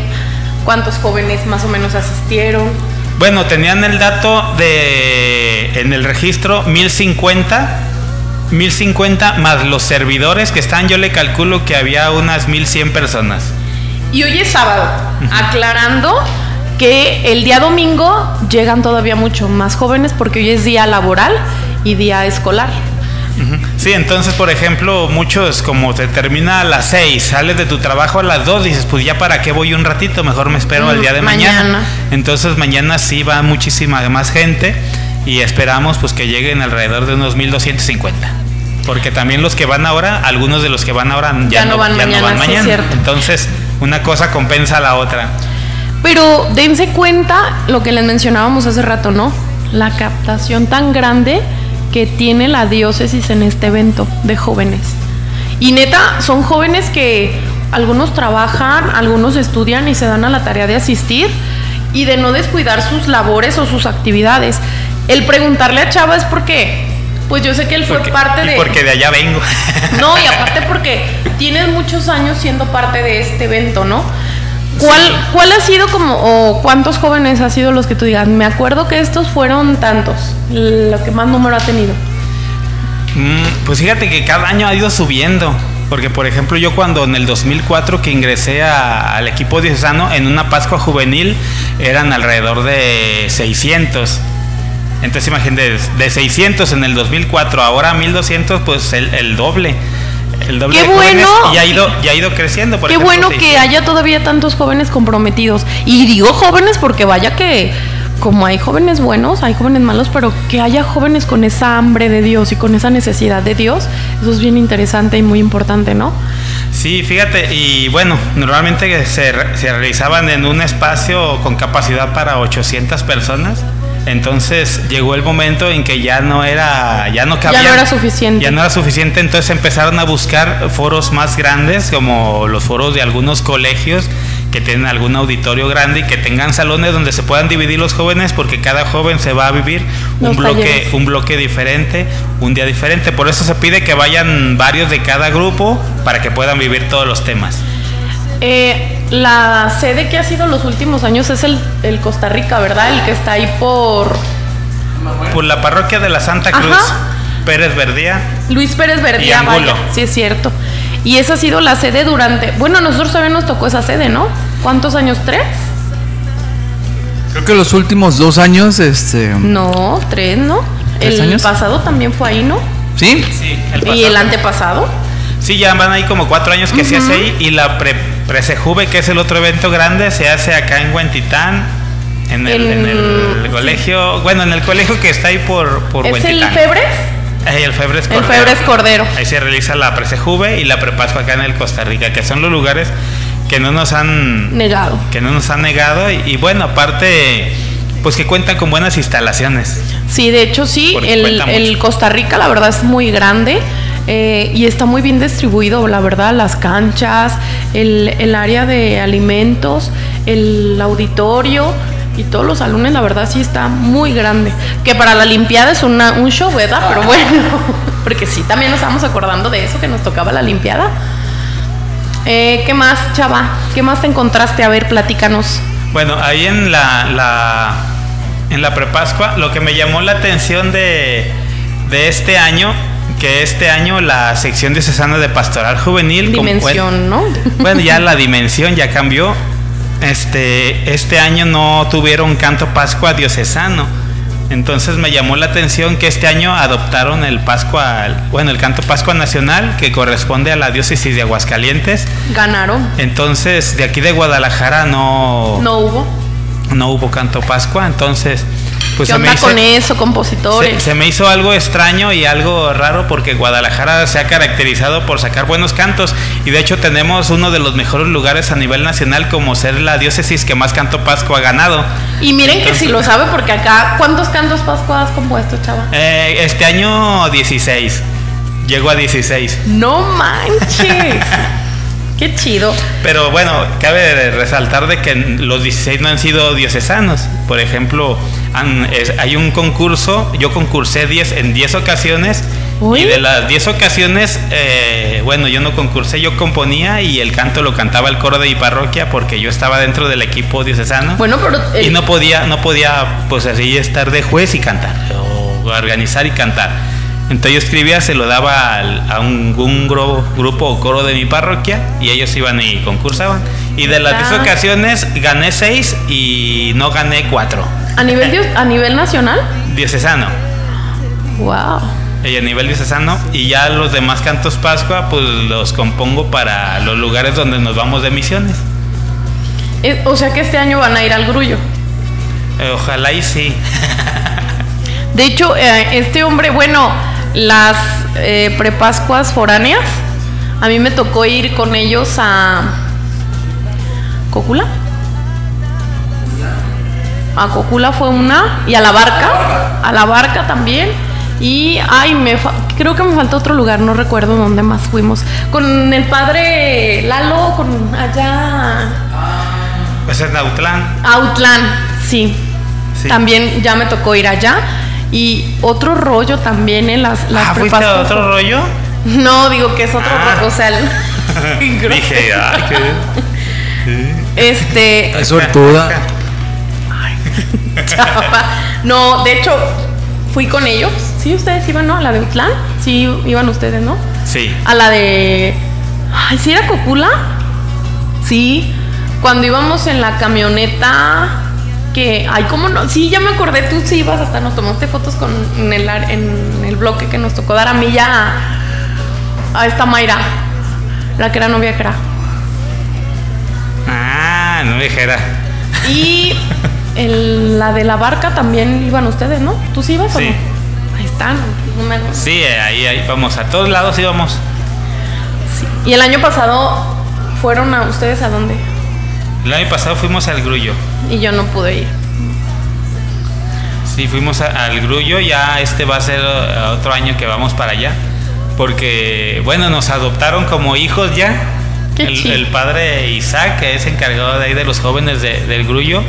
¿Cuántos jóvenes más o menos asistieron? Bueno, tenían el dato de en el registro 1050, 1050 más los servidores que están, yo le calculo que había unas 1100 personas. Y hoy es sábado, aclarando que el día domingo llegan todavía mucho más jóvenes porque hoy es día laboral y día escolar. Sí, entonces, por ejemplo, muchos, como te termina a las 6, sales de tu trabajo a las 2, dices, pues ya para qué voy un ratito, mejor me espero al Mm, día de mañana. mañana. Entonces, mañana sí va muchísima más gente y esperamos pues que lleguen alrededor de unos 1250. Porque también los que van ahora, algunos de los que van ahora ya, Ya no van ya mañana, sí, es cierto. Entonces, una cosa compensa a la otra. Pero dense cuenta lo que les mencionábamos hace rato, ¿no? La captación tan grande que tiene la diócesis en este evento de jóvenes. Y neta, son jóvenes que algunos trabajan, algunos estudian y se dan a la tarea de asistir y de no descuidar sus labores o sus actividades. El preguntarle a Chava es porque, pues yo sé que él fue Porque, parte de... porque de allá vengo. No, y aparte porque tienes muchos años siendo parte de este evento, ¿no? ¿Cuál, ¿Cuál ha sido como, o cuántos jóvenes ha sido los que tú digas? Me acuerdo que estos fueron tantos, lo que más número ha tenido. Mm, Pues fíjate que cada año ha ido subiendo. Porque, por ejemplo, yo cuando en el 2004 que ingresé a- al equipo diocesano, en una Pascua juvenil eran alrededor de 600. Entonces imagínate, de 600 en el 2004, ahora 1200, pues el, el doble. El doble Qué de bueno. y ha ido, y ha ido creciendo. Por Qué ejemplo, bueno que 600. haya todavía tantos jóvenes comprometidos. Y digo jóvenes porque vaya que como hay jóvenes buenos, hay jóvenes malos, pero que haya jóvenes con esa hambre de Dios y con esa necesidad de Dios, eso es bien interesante y muy importante, ¿no? Sí, fíjate, y bueno, normalmente se realizaban en un espacio con capacidad para 800 personas. Entonces llegó el momento en que ya no era, ya no cabía, no era suficiente. Ya no era suficiente, entonces empezaron a buscar foros más grandes, como los foros de algunos colegios que tienen algún auditorio grande y que tengan salones donde se puedan dividir los jóvenes, porque cada joven se va a vivir un bloque, talleres. un bloque diferente, un día diferente. Por eso se pide que vayan varios de cada grupo para que puedan vivir todos los temas. Eh, la sede que ha sido los últimos años es el, el Costa Rica, ¿verdad? El que está ahí por Por la parroquia de la Santa Cruz, Ajá. Pérez Verdía. Luis Pérez Y Verdía, Angulo. vaya, sí es cierto. Y esa ha sido la sede durante. Bueno, a nosotros todavía nos tocó esa sede, ¿no? ¿Cuántos años? ¿Tres? Creo que los últimos dos años, este. No, tres, ¿no? ¿Tres El años? pasado también fue ahí, ¿no? ¿Sí? Sí, el Y el pasado. antepasado. Sí, ya van ahí como cuatro años que se hace ahí. Y la pre Presejuve, que es el otro evento grande, se hace acá en Huentitán. En el, en el El- colegio, bueno, en el colegio que está ahí por, por ¿Es el Huentitán. Febres? Eh, el Febres El Cordero. Febres Cordero. Ahí se realiza la Presejuve y la Prepascua acá en el Costa Rica, que son los lugares que no nos han Negado. que no nos han negado y, y bueno, aparte pues que cuentan con buenas instalaciones. Sí, de hecho sí, el, el Costa Rica la verdad es muy grande eh, y está muy bien distribuido, la verdad, las canchas, el, el área de alimentos, el auditorio y todos los salones, la verdad sí está muy grande. Que para la Olimpiada es una, un show, ¿verdad? Pero bueno, porque sí, también nos estamos acordando de eso que nos tocaba la Olimpiada. Eh, ¿Qué más, chava? ¿Qué más te encontraste? A ver, platícanos. Bueno, ahí en la, la en la prepascua lo que me llamó la atención de, de este año que este año la sección diocesana de pastoral juvenil como- Dimensión, ¿no? Bueno, ya la dimensión ya cambió. Este, este año no tuvieron canto Pascua diocesano. Entonces me llamó la atención que este año adoptaron el Pascua, bueno, el canto Pascua Nacional que corresponde a la diócesis de Aguascalientes. Ganaron. Entonces, de aquí de Guadalajara no, No hubo. no hubo canto Pascua. Entonces, pues ¿Qué se me, onda hizo, con eso, compositores? se, se me hizo algo extraño y algo raro porque Guadalajara se ha caracterizado por sacar buenos cantos y de hecho tenemos uno de los mejores lugares a nivel nacional como ser la diócesis que más canto Pascua ha ganado. Y miren que si lo sabe, porque acá, ¿cuántos cantos Pascua has compuesto, chava? Eh, este año 16. Llego a 16. No manches. Qué chido. Pero bueno, cabe resaltar de que los 16 no han sido diocesanos. Por ejemplo, han- es- hay un concurso, yo concursé 10 en 10 ocasiones. Uy. Y de las 10 ocasiones, eh, bueno, yo no concursé, yo componía y el canto lo cantaba el coro de mi parroquia porque yo estaba dentro del equipo diocesano. Bueno, pero. y el- no podía, no podía, pues así estar de juez y cantar, o organizar y cantar. Entonces yo escribía, se lo daba a un, un gro- grupo o coro de mi parroquia y ellos iban y concursaban. Y de las Ah. 10 ocasiones gané 6 y no gané 4. ¿A nivel, dios- a nivel nacional? Diocesano. Wow. Y a nivel diocesano. Y ya los demás cantos Pascua, pues los compongo para los lugares donde nos vamos de misiones. Eh, o sea que este año van a ir al grullo. Eh, ojalá y sí. De hecho, eh, este hombre, bueno, las eh, prepascuas foráneas, a mí me tocó ir con ellos a Cocula. A Cocula fue una y a la barca, a la barca también. Y ay, me fa- creo que me falta otro lugar, no recuerdo dónde más fuimos. Con el padre Lalo, con allá Pues es Nautlán. Outland, sí. Sí. También ya me tocó ir allá. Y otro rollo también en las, las Ah, ¿fuiste a otro rollo? No, digo que es otro Ah. rollo. O sea, el- Dije, ay, qué... este. Es sortuda. No, de hecho, fui con ellos. Sí, ustedes iban, ¿no? A la de Outland. Sí, iban ustedes, ¿no? Sí. A la de. Ay, ¿sí era Cocula? Sí. Cuando íbamos en la camioneta. Que. Ay, ¿cómo no? Sí, ya me acordé. Tú sí ibas, hasta nos tomaste fotos con, en, el, en el bloque que nos tocó dar a mí ya. A, a esta Mayra. La que era novia que era. Ah, no me dijera. Y el- la de la barca también iban ustedes, ¿no? ¿Tú sí ibas o no? Ahí están. Sí, eh, ahí, ahí vamos, a todos lados íbamos. sí. Y el año pasado fueron a ustedes a dónde? El año pasado fuimos al Grullo. Y yo no pude ir. Sí, fuimos a- al Grullo, ya este va a ser eh, otro año que vamos para allá. Porque, bueno, nos adoptaron como hijos ya. Qué El, el padre Isaac, que es encargado de ahí de los jóvenes de- del Grullo,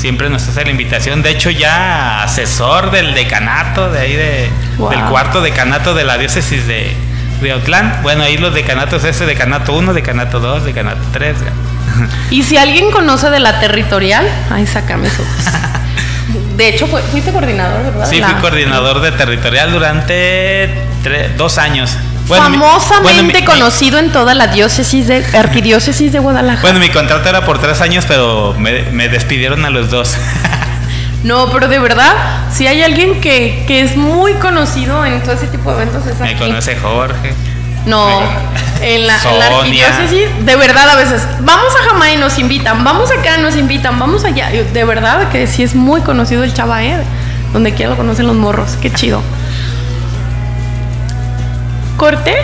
siempre nos hace la invitación. De hecho, ya asesor del decanato, de ahí de, Wow. del cuarto decanato de la diócesis de, de Autlán. Bueno, ahí los decanatos, ese decanato 1, decanato 2, decanato 3. Y si alguien conoce de la territorial, ahí sácame sus. De hecho, fuiste coordinador, ¿verdad? Sí, La- fui coordinador de territorial durante dos años. Bueno, mi- famosamente bueno, mi- mi- conocido en toda la diócesis de arquidiócesis de Guadalajara. Bueno, mi contrato era por tres años, pero me, me despidieron a los dos. No, pero de verdad, si hay alguien que, que es muy conocido en todo ese tipo de eventos es me aquí. conoce Jorge. No, en la, en la Sonia. arquidiócesis, de verdad a veces, vamos a Jamaica y nos invitan, vamos acá, nos invitan, vamos allá. De verdad que sí es muy conocido el chava, ¿eh? Donde quiera lo conocen los morros, qué chido. Corte,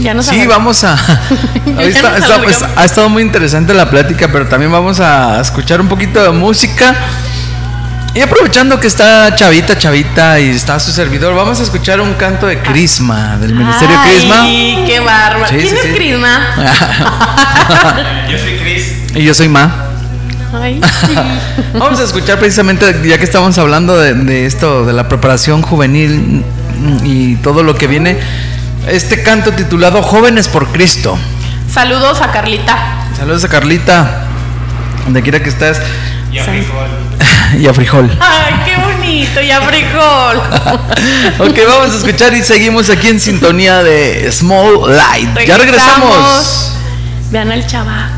ya nos Sí, vamos a. Está- nos está- alargamos. ha estado muy interesante la plática, pero también vamos a escuchar un poquito de música. Y aprovechando que está Chavita, Chavita y está su servidor, vamos a escuchar un canto de Crisma, del Ministerio Crisma. Ay, qué bárbaro. Sí, ¿Quién sí, es sí. Crisma? Yo soy Chris. Y yo soy Ma. Ay, sí. Vamos a escuchar precisamente, ya que estamos hablando de, de esto, de la preparación juvenil y todo lo que viene, este canto titulado Jóvenes por Cristo. Saludos a Carlita. Saludos a Carlita, donde quiera que estés, Y a frijol. y a Frijol. Ay, qué bonito, ya frijol. ok, vamos a escuchar y seguimos aquí en sintonía de Small Light. Ya regresamos. Vean al chava.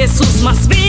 Porque hoy Jesús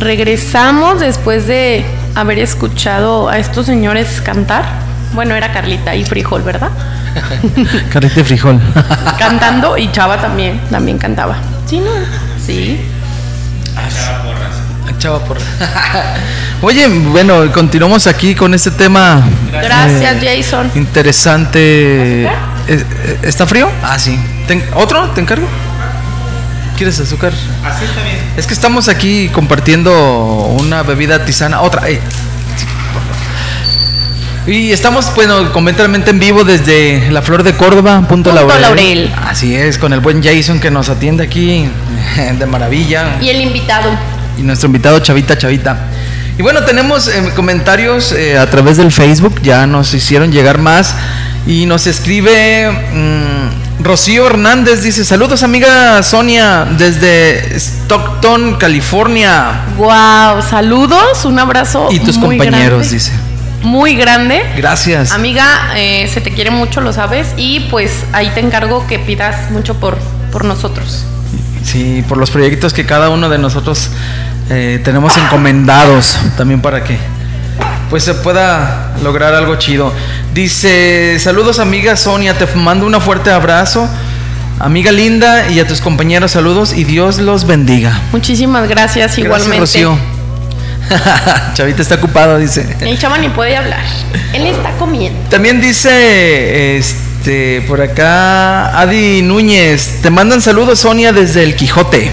Regresamos después de haber escuchado a estos señores cantar. Bueno, era Carlita y Frijol, ¿verdad? Carrete Frijol. Cantando y Chava también, también cantaba. Sí, ¿no? Sí. Chava por. Oye, bueno, continuamos aquí con este tema. Gracias, eh, Jason. Interesante. Eh, eh, ¿Está frío? Ah, sí. ¿Otro? ¿Te encargo? ¿Quieres azúcar? Así está bien. Es que estamos aquí compartiendo una bebida tisana. Otra. favor. Y estamos, bueno, completamente en vivo desde la Flor de Córdoba, Punto, Punto Laurel. Laurel. Así es, con el buen Jason que nos atiende aquí de maravilla. Y el invitado. Y nuestro invitado Chavita Chavita. Y bueno, tenemos eh, comentarios eh, a través del Facebook, ya nos hicieron llegar más. Y nos escribe mm, Rocío Hernández, dice, saludos amiga Sonia desde Stockton, California. Wow, saludos, un abrazo. Y tus muy compañeros, grande, dice. Muy grande. Gracias. Amiga, eh, se te quiere mucho, lo sabes. Y pues ahí te encargo que pidas mucho por, por nosotros. Sí, por los proyectos que cada uno de nosotros eh, tenemos encomendados también para que pues se pueda lograr algo chido. Dice, saludos amiga Sonia, te mando un fuerte abrazo. Amiga linda y a tus compañeros saludos y Dios los bendiga. Muchísimas gracias, igualmente. Gracias, Rocío. Chavita está ocupado, dice. El chava ni puede hablar. Él está comiendo. También dice, este, por acá, Adi Núñez, te mandan saludos Sonia desde el Quijote.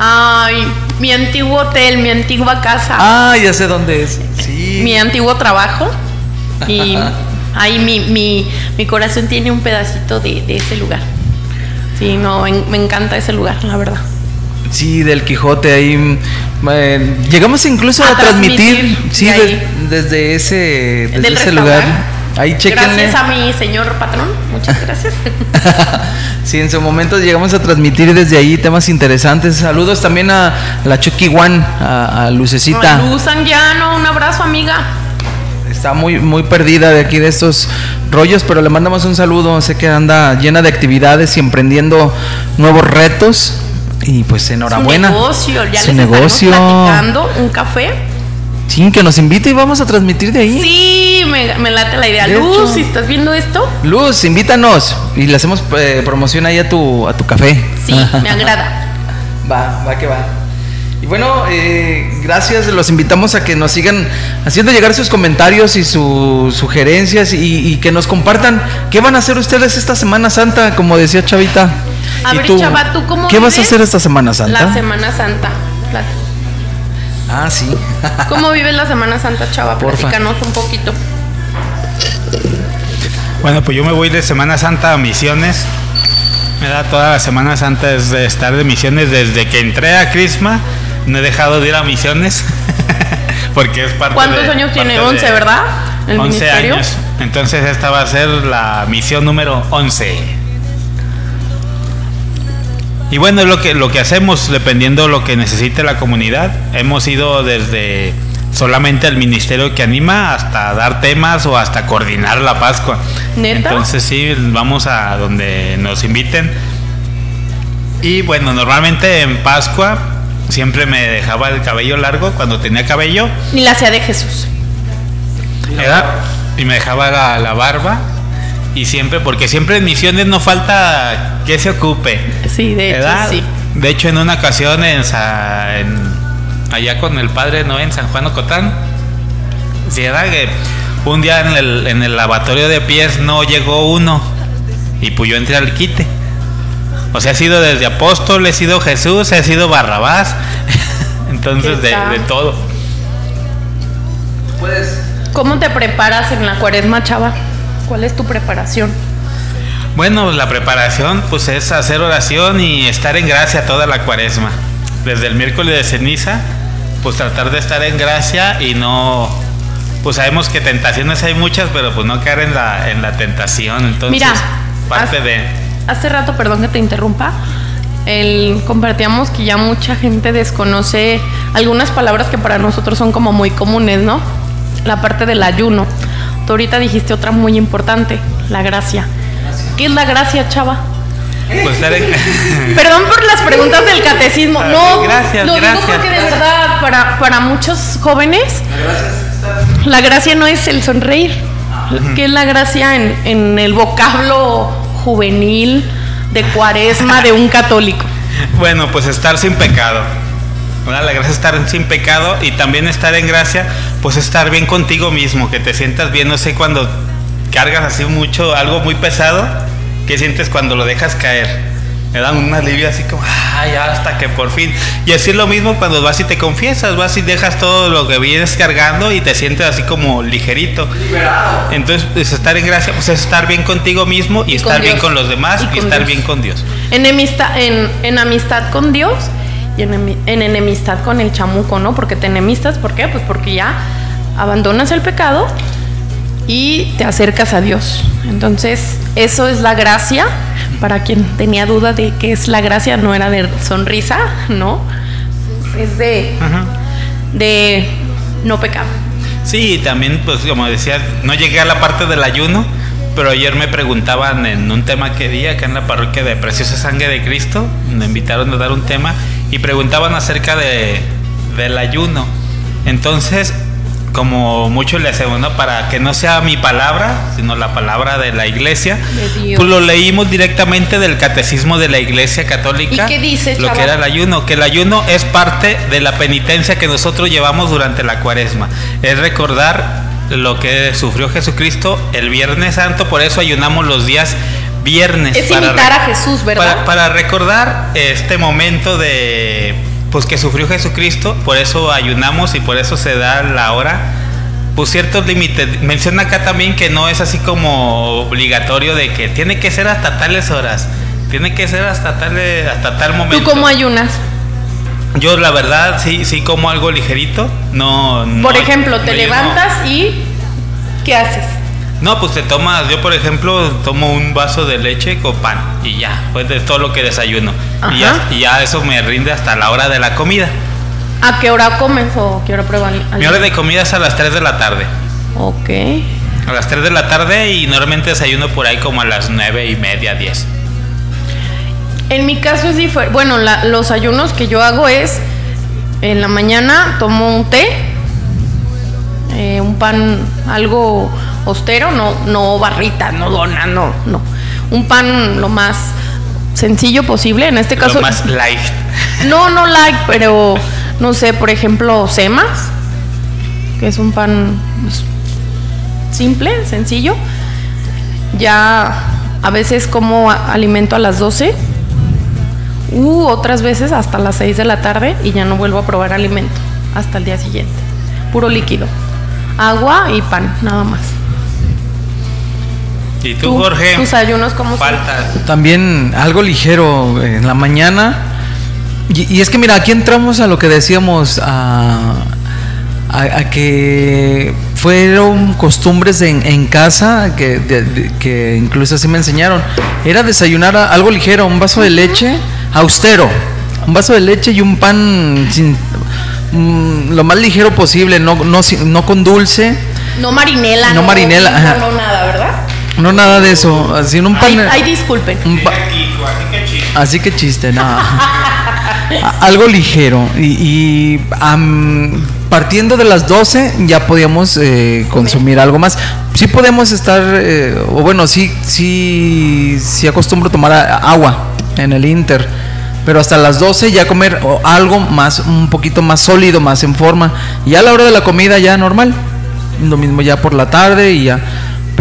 Ay, mi antiguo hotel, mi antigua casa, Ah, ya sé dónde es. Sí. mi antiguo trabajo. Y ahí mi, mi, mi corazón tiene un pedacito de, de ese lugar. Sí, no, en- me encanta ese lugar, la verdad. Sí, del Quijote ahí. eh, llegamos incluso a, A transmitir, transmitir sí, de desde ese, desde Del ese lugar. Ahí chequenle. Gracias a mi señor patrón, muchas gracias. sí, en su momento llegamos a transmitir desde ahí temas interesantes. Saludos también a la Chucky One, a, a Lucecita. Luz Anguiano, un abrazo, amiga. Está muy, muy perdida de aquí de estos rollos, pero le mandamos un saludo. Sé que anda llena de actividades y emprendiendo nuevos retos. Y pues enhorabuena. Su negocio, ya Su les negocio. platicando un café. Sí, que nos invite y vamos a transmitir de ahí. Sí, me, me late la idea. De Luz, si estás viendo esto, Luz, invítanos y le hacemos eh, promoción ahí a tu, a tu café. sí, me agrada. Va, va que va. Y bueno, eh, gracias, los invitamos a que nos sigan haciendo llegar sus comentarios y sus sugerencias y, y que nos compartan qué van a hacer ustedes esta Semana Santa, como decía Chavita. A ¿Y ver, Chava, ¿tú cómo ¿Qué vas a vives hacer esta Semana Santa? La Semana Santa. La- Ah, sí. ¿Cómo vives la Semana Santa, Chava? Porfa. Platícanos un poquito. Bueno, pues yo me voy de Semana Santa a Misiones. Me da toda la Semana Santa es de estar de misiones desde que entré a Crisma. No he dejado de ir a misiones. Porque es parte ¿Cuántos de- años tiene? parte de- 11, ¿verdad? El 11 ministerio. años. Entonces esta va a ser la misión número 11. Y bueno, es lo que, lo que hacemos dependiendo de lo que necesite la comunidad. Hemos ido desde solamente el ministerio que anima hasta dar temas o hasta coordinar la Pascua. ¿Neta? Entonces sí, vamos a donde nos inviten. Y bueno, normalmente en Pascua siempre me dejaba el cabello largo cuando tenía cabello. Ni la sea de Jesús. Era- y me dejaba la, la barba. Y siempre porque siempre en misiones no falta que se ocupe. Sí, de hecho, sí. de hecho en una ocasión en, Sa- en- allá con el padre no en San Juan Ocotán. Sí era que un día en el, en el lavatorio de pies no llegó uno. Y pues yo entré al quite o sea he sido desde apóstol he sido Jesús he sido Barrabás entonces ¿Qué de, todo ¿Cómo te preparas en la cuaresma, Chava? ¿Cuál es tu preparación? Bueno, la preparación pues es hacer oración y estar en gracia toda la cuaresma. Desde el miércoles de ceniza, pues tratar de estar en gracia y no, pues sabemos que tentaciones hay muchas, pero pues no caer en la, en la tentación. Entonces, Mira, parte de... Hace rato, perdón que te interrumpa, el, compartíamos que ya mucha gente desconoce algunas palabras que para nosotros son como muy comunes, ¿no? La parte del ayuno. Tú ahorita dijiste otra muy importante, la gracia. ¿Qué es la gracia, chava? Pues en- Perdón por las preguntas del catecismo. Ah, No, gracias, lo gracias. digo porque de verdad, para, para muchos jóvenes, la gracia no es el sonreír. ¿Qué es la gracia en, en el vocablo juvenil de cuaresma de un católico? bueno, pues estar sin pecado. ¿verdad? La gracia es estar sin pecado y también estar en gracia, pues estar bien contigo mismo, que te sientas bien, no sé, cuando cargas así mucho, algo muy pesado, ¿qué sientes cuando lo dejas caer? Me dan un alivio así como, ay, hasta que por fin. Y así es lo mismo cuando vas y te confiesas, vas y dejas todo lo que vienes cargando y te sientes así como ligerito. Entonces, pues, estar en gracia, pues es estar bien contigo mismo y, Y con estar bien con los demás Y y, estar Dios. bien con Dios. En, enemista- en, en amistad con Dios y en enemistad con el chamuco, ¿no? Porque te enemistas, ¿por qué? Pues porque ya abandonas el pecado y te acercas a Dios. Entonces, eso es la gracia. Para quien tenía duda de qué es la gracia, no era de sonrisa, ¿no? Es de, de no pecar. Sí, también, pues como decía, no llegué a la parte del ayuno, pero ayer me preguntaban en un tema que di acá en la parroquia de Preciosa Sangre de Cristo, me invitaron a dar un tema y preguntaban acerca de, del ayuno. Entonces, como mucho le hacemos, ¿no? Para que no sea mi palabra, sino la palabra de la iglesia, De Dios. pues lo leímos directamente del catecismo de la iglesia católica. ¿Y qué dice, Lo que era el ayuno, que el ayuno es parte de la penitencia que nosotros llevamos durante la cuaresma. Es recordar lo que sufrió Jesucristo el Viernes Santo, por eso ayunamos los días viernes. Es para imitar a Jesús, ¿verdad? Para, para recordar este momento de pues que sufrió Jesucristo, por eso ayunamos y por eso se da la hora. Pues ciertos límites. Menciona acá también que no es así como obligatorio de que tiene que ser hasta tales horas. Tiene que ser hasta tal, hasta tal momento. ¿Tú cómo ayunas? Yo la verdad sí sí como algo ligerito, no, no Por ejemplo, te no. levantas y ¿qué haces? No, pues te tomas, yo por ejemplo tomo un vaso de leche con pan y ya, pues es todo lo que desayuno. Y ya, y ya eso me rinde hasta la hora de la comida. ¿A qué hora comes o qué hora prueban? Mi hora de comida es a las 3 de la tarde. Ok. A las 3 de la tarde y normalmente desayuno por ahí como a las 9 y media, 10. En mi caso es diferente. Bueno, la- los ayunos que yo hago es en la mañana tomo un té, eh, un pan algo austero, no, no barrita, no dona, no, no. Un pan lo más sencillo posible. En este caso, Lo más light. no, no like, pero no sé, por ejemplo, semas, que es un pan pues, simple, sencillo. Ya a veces como alimento a las 12, u otras veces hasta las 6 de la tarde y ya no vuelvo a probar alimento hasta el día siguiente. Puro líquido. Agua y pan, nada más. ¿Y tú, Jorge? ¿Tus ayunos cómo son? Falta. También algo ligero en la mañana. Y, y es que mira, aquí entramos a lo que decíamos, a, a- a que fueron costumbres en, en casa, que, de- de- que incluso así me enseñaron. Era desayunar a- algo ligero, un vaso de leche austero, un vaso de leche y un pan sin, mm, lo más ligero posible, no, no, no con dulce. No marinela. No marinela, no, no nada, ¿verdad? No nada de eso, así en un pan. Ay, ay, disculpen. pa- Así que chiste, no. A- Algo ligero. Y, partiendo de las 12 ya podíamos eh, consumir algo más. Sí podemos estar, eh, o bueno, sí, sí, sí acostumbro tomar agua en el Inter. Pero hasta las 12 ya comer algo más, un poquito más sólido, más en forma. Y ya a la hora de la comida ya normal. Lo mismo ya por la tarde y ya.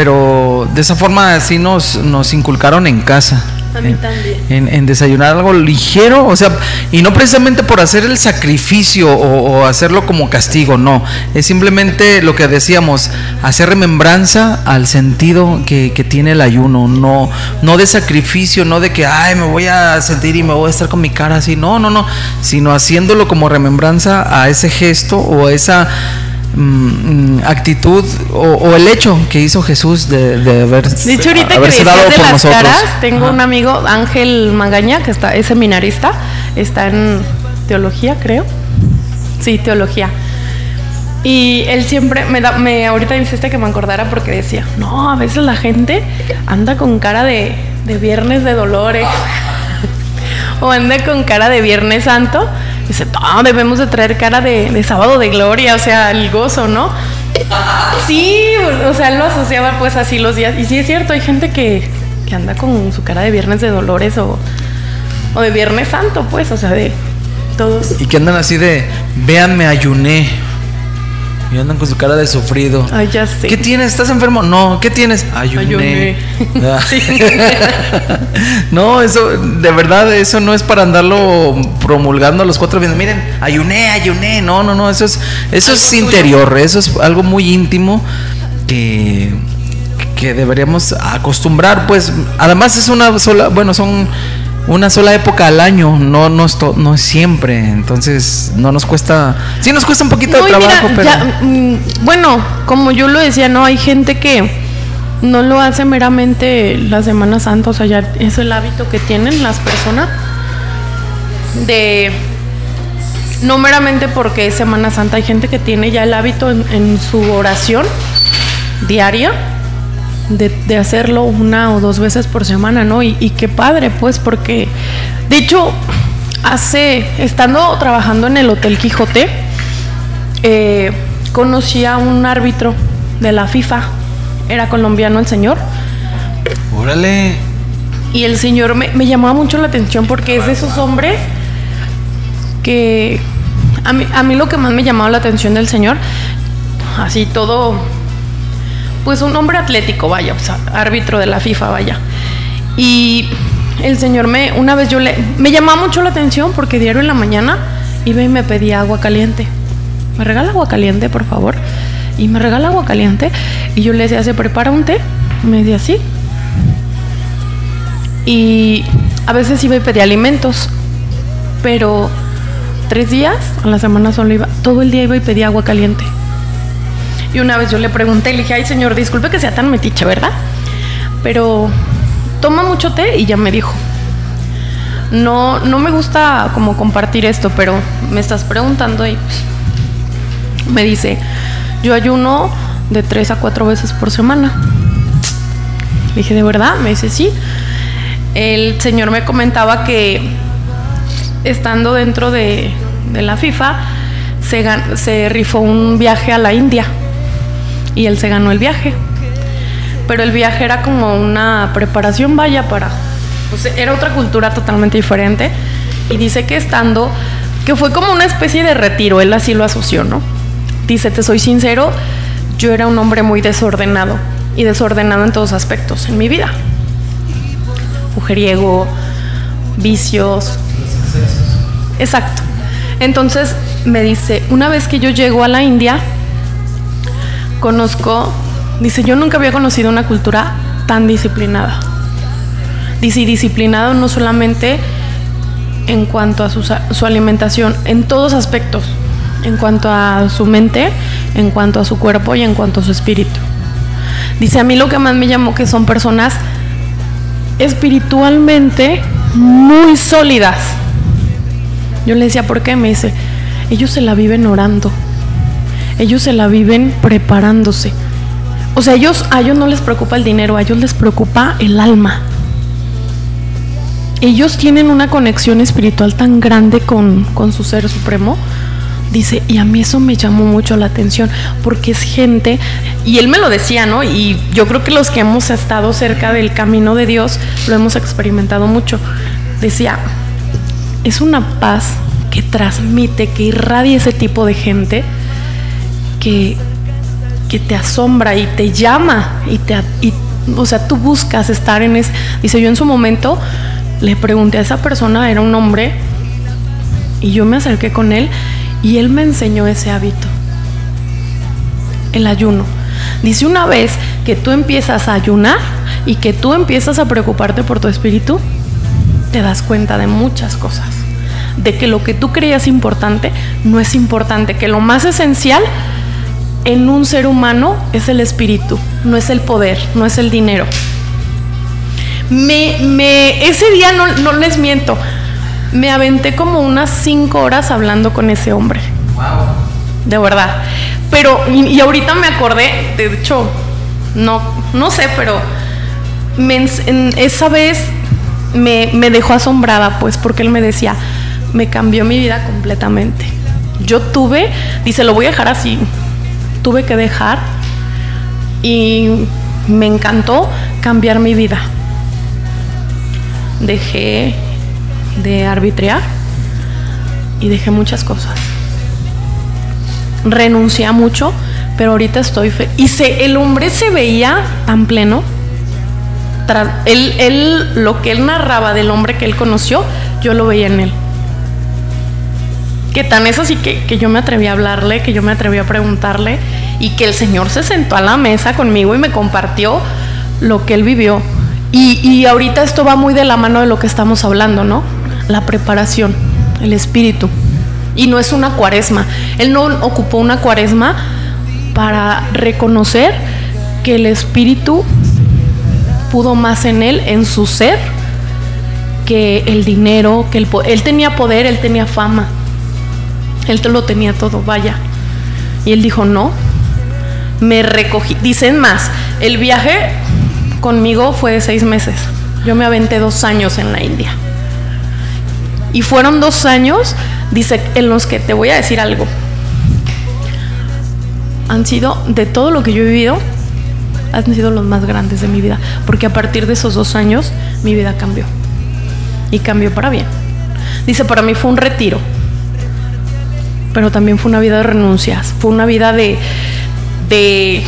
Pero de esa forma así nos, nos inculcaron en casa. A mí En- también. en, en desayunar algo ligero, o sea, y no precisamente por hacer el sacrificio o, o hacerlo como castigo, no, es simplemente lo que decíamos, hacer remembranza al sentido que, que tiene el ayuno, no, no de sacrificio, no de que, ay, me voy a sentir y me voy a estar con mi cara así, no, no, no, sino haciéndolo como remembranza a ese gesto o a esa mm, actitud o, o el hecho que hizo Jesús de, de haber, De hecho, ahorita que haberse decías dado de por las nosotros. caras, tengo Ajá. un amigo, Ángel Magaña, que está, es seminarista, está en teología, creo. Sí, teología. Y él siempre me da, me ahorita insiste que me acordara porque decía, no, a veces la gente anda con cara de, de viernes de dolores. o anda con cara de Viernes Santo. Dice, no, debemos de traer cara de, de sábado de gloria, o sea, el gozo, ¿no? Sí, o sea, él lo asociaba pues así los días. Y sí es cierto, hay gente que, que anda con su cara de Viernes de Dolores o, o de Viernes Santo, pues, o sea, de Todos. Y que andan así de, véanme, ayuné. Y andan con su cara de sufrido. Ay, ya sé. ¿Qué tienes? ¿Estás enfermo? No, ¿qué tienes? Ayuné. Ayuné. Ah. no, eso, de verdad, eso no es para andarlo promulgando a los cuatro vientos. Miren, ayuné, ayuné. No, no, no, eso es, eso es interior, eso es algo muy íntimo que, que deberíamos acostumbrar. Pues, además es una sola, bueno, son una sola época al año, no, no, es, to- no es siempre. Entonces, no nos cuesta, sí nos cuesta un poquito No, de mira, trabajo, pero... ya, mm, bueno, como yo lo decía, no hay gente que no lo hace meramente la Semana Santa, o sea, ya es el hábito que tienen las personas de no meramente porque es Semana Santa, hay gente que tiene ya el hábito en, en su oración diaria de, de hacerlo una o dos veces por semana, ¿no? Y, y qué padre, pues, porque de hecho, hace, estando trabajando en el Hotel Quijote, eh, conocí a un árbitro de la FIFA, era colombiano el señor, Órale. y el señor me, me llamaba mucho la atención porque es de esos hombres que a mí, a mí lo que más me llamaba la atención del señor, así todo, pues un hombre atlético, vaya, o sea, árbitro de la FIFA, vaya. Y el señor me, una vez yo le, me llamaba mucho la atención porque diario en la mañana iba y me pedía agua caliente. ¿Me regala agua caliente, por favor? Y me regala agua caliente. Y yo le decía, ¿se prepara un té? Me decía, sí. Y a veces iba y pedía alimentos, pero tres días a la semana solo iba, todo el día iba y pedía agua caliente. Y una vez yo le pregunté, le dije, ay señor, disculpe que sea tan metiche, ¿verdad? Pero toma mucho té y ya me dijo. No, no me gusta como compartir esto, pero me estás preguntando y pues, me dice, yo ayuno de tres a cuatro veces por semana. Le dije, ¿de verdad? Me dice, sí. El señor me comentaba que estando dentro de, de la FIFA, se, se rifó un viaje a la India y él se ganó el viaje. Pero el viaje era como una preparación, vaya, para... Pues era otra cultura totalmente diferente. Y dice que estando, que fue como una especie de retiro, él así lo asoció, ¿no? Dice, te soy sincero, yo era un hombre muy desordenado y desordenado en todos aspectos en mi vida. Mujeriego, vicios. Exacto. Entonces me dice, una vez que yo llego a la India, conozco, dice, yo nunca había conocido una cultura tan disciplinada. Dice, y disciplinado no solamente en cuanto a su, su alimentación, en todos aspectos, en cuanto a su mente, en cuanto a su cuerpo y en cuanto a su espíritu. Dice, a mí lo que más me llamó que son personas espiritualmente muy sólidas. Yo le decía, ¿por qué? Me dice, ellos se la viven orando, ellos se la viven preparándose. O sea, ellos, a ellos no les preocupa el dinero, a ellos les preocupa el alma. Ellos tienen una conexión espiritual tan grande con, con su ser supremo. Dice, y a mí eso me llamó mucho la atención, porque es gente, y él me lo decía, ¿no? Y yo creo que los que hemos estado cerca del camino de Dios lo hemos experimentado mucho. Decía, es una paz que transmite, que irradia ese tipo de gente que, que te asombra y te llama y te y, o sea, tú buscas estar en ese. Dice, yo en su momento le pregunté a esa persona, era un hombre, y yo me acerqué con él y él me enseñó ese hábito. El ayuno. Dice una vez que tú empiezas a ayunar y que tú empiezas a preocuparte por tu espíritu, te das cuenta de muchas cosas. De que lo que tú creías importante no es importante, que lo más esencial en un ser humano es el espíritu, no es el poder, no es el dinero. Me, me, ese día no, no les miento, me aventé como unas cinco horas hablando con ese hombre. De verdad. Pero, y, y ahorita me acordé, de hecho, no, no sé, pero me ens- en- esa vez me, me dejó asombrada, pues, porque él me decía, me cambió mi vida completamente. Yo tuve, dice, lo voy a dejar así, tuve que dejar y me encantó cambiar mi vida. Dejé de arbitrear, y dejé muchas cosas. Renuncié a mucho, pero ahorita estoy fe y se, el hombre se veía tan pleno. Tras, él, él, lo que él narraba del hombre que él conoció, yo lo veía en él. Que tan es así que, que yo me atreví a hablarle, que yo me atreví a preguntarle y que el Señor se sentó a la mesa conmigo y me compartió lo que él vivió. Y, y ahorita esto va muy de la mano de lo que estamos hablando, ¿no? La preparación, el espíritu. Y no es una cuaresma. Él no ocupó una cuaresma para reconocer que el espíritu pudo más en él, en su ser, que el dinero, que el él tenía poder, él tenía fama. Él lo tenía todo, vaya. Y él dijo, no, me recogí. Dicen más, el viaje conmigo fue de seis meses. Yo me aventé dos años en la India. Y fueron dos años, dice, en los que te voy a decir algo. Han sido, de todo lo que yo he vivido, han sido los más grandes de mi vida. Porque a partir de esos dos años, mi vida cambió. Y cambió para bien. Dice, para mí fue un retiro. Pero también fue una vida de renuncias. Fue una vida de, de,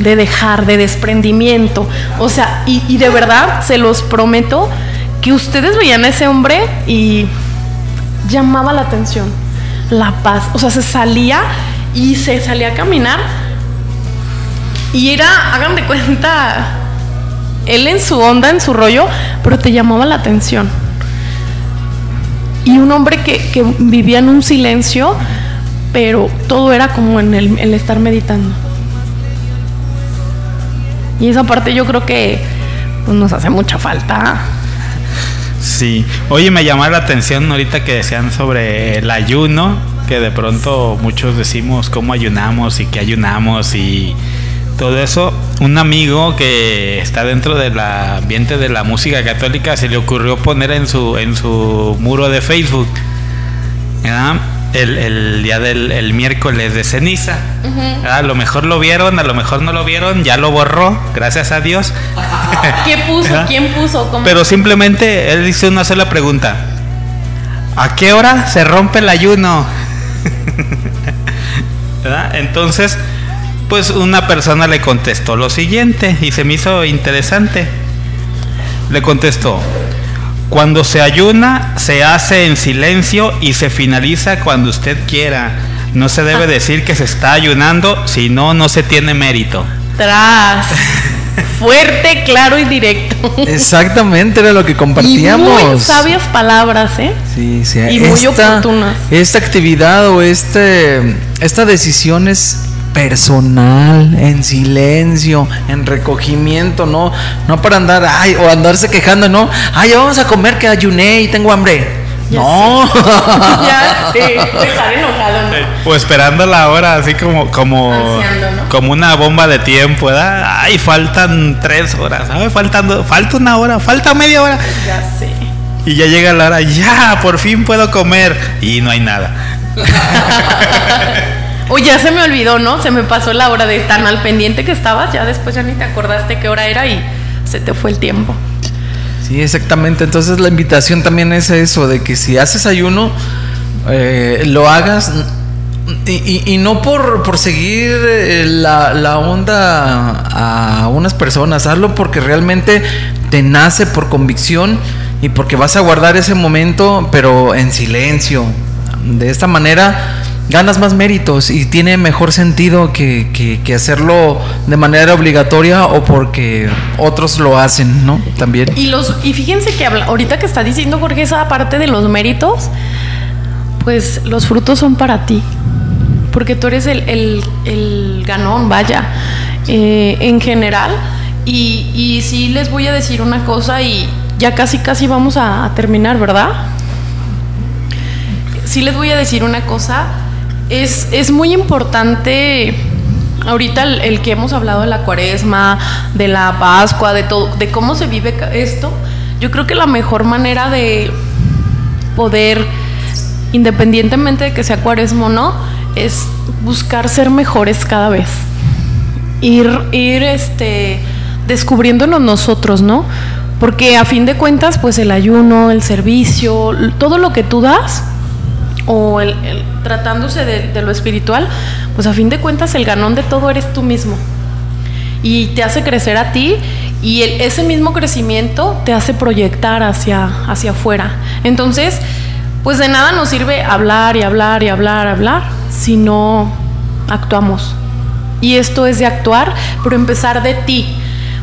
de dejar, de desprendimiento. O sea, y, y de verdad, se los prometo, que ustedes veían a ese hombre y llamaba la atención. La paz. O sea, se salía y se salía a caminar. Y era, hagan de cuenta, él en su onda, en su rollo, pero te llamaba la atención. Y un hombre que, vivía en un silencio, pero todo era como en el, el estar meditando. Y esa parte yo creo que pues, nos hace mucha falta. Sí. Oye, me llamó la atención ahorita que decían sobre el ayuno, que de pronto muchos decimos cómo ayunamos y qué ayunamos y todo eso. Un amigo que está dentro del ambiente de la música católica se le ocurrió poner en su en su muro de Facebook ¿verdad? el, el día del el miércoles de ceniza. ¿verdad? A lo mejor lo vieron, a lo mejor no lo vieron, ya lo borró, gracias a Dios. ¿Qué puso? ¿Verdad? ¿Quién puso? ¿Cómo? Pero simplemente él dice una sola pregunta. ¿A qué hora se rompe el ayuno? ¿Verdad? Entonces, pues una persona le contestó lo siguiente y se me hizo interesante. Le contestó, cuando se ayuna se hace en silencio y se finaliza cuando usted quiera. No se debe decir que se está ayunando, si no, no se tiene mérito. Tras. Fuerte, claro y directo. Exactamente, era lo que Y compartíamos. muy sabias palabras, ¿eh? Sí, sí. Y muy oportunas. Esta actividad o este, esta decisión es personal, en silencio, en recogimiento, no, no para andar, ay, o andarse quejando, no, ay, ya vamos a comer que ayuné y tengo hambre. Ya no. ya, sí, estar enojado, ¿no? O esperando la hora, así como como, Ansiando, ¿no? como una bomba de tiempo, ¿verdad? Ay, faltan tres horas, ay, faltando, falta una hora, falta media hora. Ya sé. Y ya llega la hora, ya, por fin puedo comer. Y no hay nada. O ya se me olvidó, ¿no? Se me pasó la hora de tan al pendiente que estabas, ya después ya ni te acordaste qué hora era y se te fue el tiempo. Sí, exactamente. Entonces la invitación también es eso, de que si haces ayuno, eh, lo hagas y, no por, por seguir eh, la, la onda a unas personas, hazlo porque realmente te nace por convicción y porque vas a guardar ese momento, pero en silencio. De esta manera ganas más méritos y tiene mejor sentido que, que- hacerlo de manera obligatoria o porque otros lo hacen, ¿no? También. Y los y fíjense que habla- ahorita que está diciendo Jorge esa parte de los méritos, pues los frutos son para ti. Porque tú eres el, el- el ganón, vaya, eh, en general. Y, y sí les voy a decir una cosa y ya casi casi vamos a, a terminar, ¿verdad? Sí les voy a decir una cosa. Es, es muy importante ahorita el, el que hemos hablado de la cuaresma, de la Pascua, de todo, de cómo se vive esto. Yo creo que la mejor manera de poder, independientemente de que sea cuaresma o no, es buscar ser mejores cada vez. Ir, ir este, descubriéndonos nosotros, ¿no? Porque a fin de cuentas, pues el ayuno, el servicio, todo lo que tú das, o el, tratándose de, lo espiritual, pues a fin de cuentas el ganón de todo eres tú mismo. Y te hace crecer a ti y el- ese mismo crecimiento te hace proyectar hacia, hacia afuera. Entonces, pues de nada nos sirve hablar y hablar y hablar, hablar, si no actuamos. Y esto es de actuar, pero empezar de ti.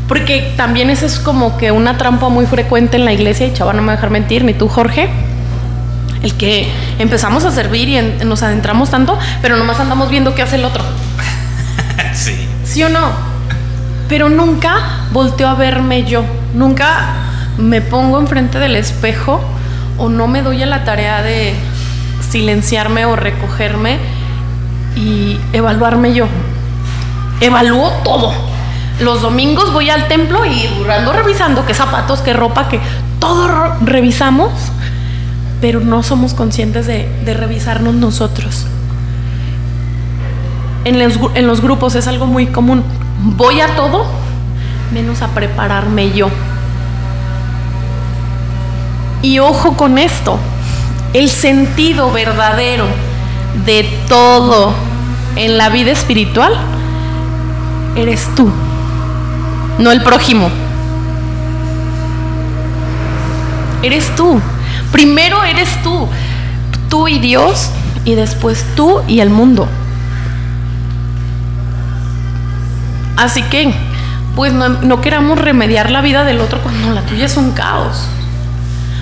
Porque también eso es como que una trampa muy frecuente en la iglesia, y chava, no me va a dejar mentir, ni tú, Jorge. El que empezamos a servir y en- nos adentramos tanto, pero nomás andamos viendo qué hace el otro. Sí. ¿Sí o no? Pero nunca volteo a verme yo. Nunca me pongo enfrente del espejo o no me doy a la tarea de silenciarme o recogerme y evaluarme yo. Evalúo todo. Los domingos voy al templo y ando revisando qué zapatos, qué ropa, que todo revisamos, pero no somos conscientes de, revisarnos nosotros en los grupos es algo muy común. Voy a todo menos a prepararme yo. Y ojo con esto, el sentido verdadero de todo en la vida espiritual eres tú, no el prójimo. Eres tú. Primero eres tú, tú y Dios, y después tú y el mundo. Así que, pues no, queramos remediar la vida del otro cuando la tuya es un caos.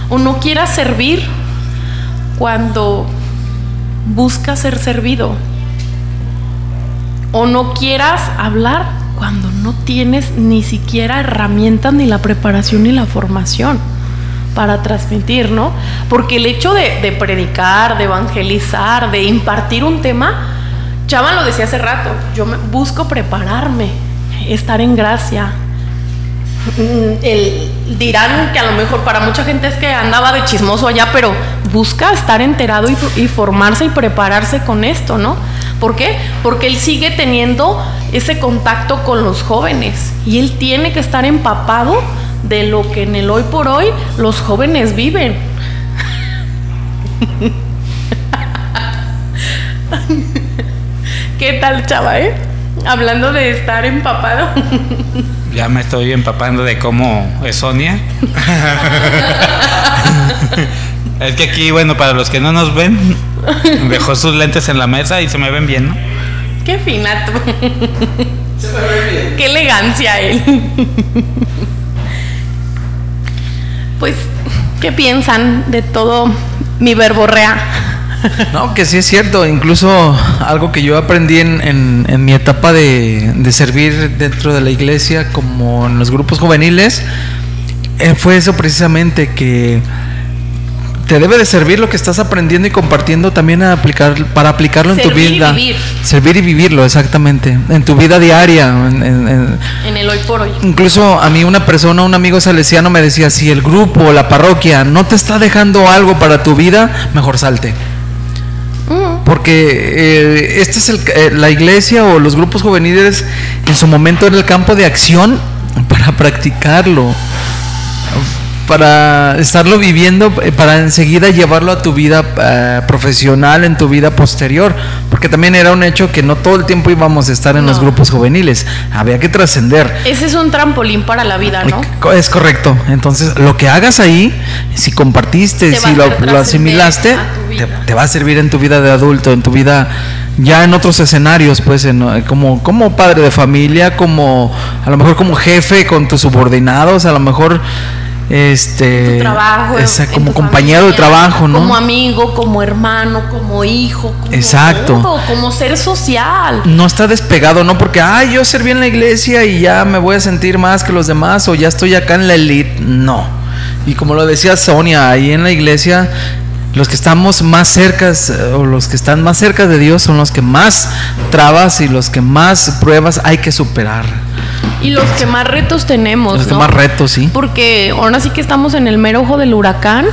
O no quieras servir cuando buscas ser servido. O no quieras hablar cuando no tienes ni siquiera herramientas, ni la preparación, ni la formación para transmitir, ¿no? Porque el hecho de, predicar, de evangelizar, de impartir un tema, Chava lo decía hace rato, yo me- busco prepararme, estar en gracia. Mm, El, dirán que a lo mejor para mucha gente es que andaba de chismoso allá, pero busca estar enterado y, y formarse y prepararse con esto, ¿no? ¿Por qué? Porque él sigue teniendo ese contacto con los jóvenes y él tiene que estar empapado de lo que en el hoy por hoy los jóvenes viven. ¿Qué tal, chava, eh? Hablando de estar empapado. Ya me estoy empapando de cómo es Sonia. es que aquí, bueno, para los que no nos ven, dejó sus lentes en la mesa y se me ven bien, ¿no? Qué fina tú. Qué elegancia él. Pues, ¿qué piensan de todo mi verborrea? No, que sí es cierto. Incluso algo que yo aprendí en, mi etapa de, de servir dentro de la iglesia, como en los grupos juveniles, eh, fue eso precisamente que te debe de servir lo que estás aprendiendo y compartiendo también a aplicar para aplicarlo en tu Servir y vida. vivir. Servir y vivirlo, exactamente. En tu vida diaria. en- en- en- En el hoy por hoy. Incluso a mí una persona, un amigo salesiano me decía, si el grupo, la parroquia no te está dejando algo para tu vida, mejor salte. Porque eh, esta es el- eh, la iglesia o los grupos juveniles en su momento era el campo de acción para practicarlo, para estarlo viviendo, eh, para enseguida llevarlo a tu vida eh, profesional, en tu vida posterior. Porque también era un hecho que no todo el tiempo íbamos a estar en los grupos juveniles, había que trascender. Ese es un trampolín para la vida, ¿no? Co- Es correcto. Entonces, lo que hagas ahí, si compartiste, si lo, asimilaste, te, te va a servir en tu vida de adulto, en tu vida ya en otros escenarios, pues, en, eh, como, como padre de familia, como a lo mejor como jefe con tus subordinados, a lo mejor este tu trabajo, esa- como tu compañero de trabajo, ¿no? Como amigo, como hermano, como hijo, como Exacto. como ser social. no está despegado, no porque, ay, yo serví en la iglesia y ya me voy a sentir más que los demás o ya estoy acá en la elite. No. Y como lo decía Sonia, ahí en la iglesia, los que estamos más cercas eh, o los que están más cerca de Dios son los que más trabas y los que más pruebas hay que superar. Y los que más retos tenemos, Los que más retos, sí. Porque ahora sí que estamos en el mero ojo del huracán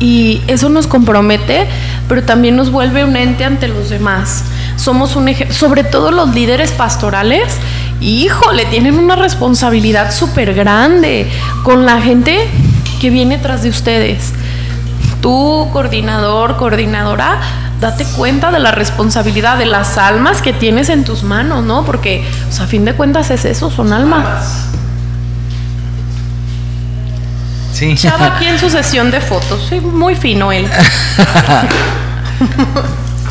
y eso nos compromete, pero también nos vuelve un ente ante los demás. Somos un eje- sobre todo los líderes pastorales, híjole, tienen una responsabilidad súper grande con la gente que viene tras de ustedes. Tú, coordinador, coordinadora, date cuenta de la responsabilidad de las almas que tienes en tus manos, ¿no? Porque, o sea, a fin de cuentas es eso, son almas. Sí. Chava aquí en su sesión de fotos, sí, muy fino él.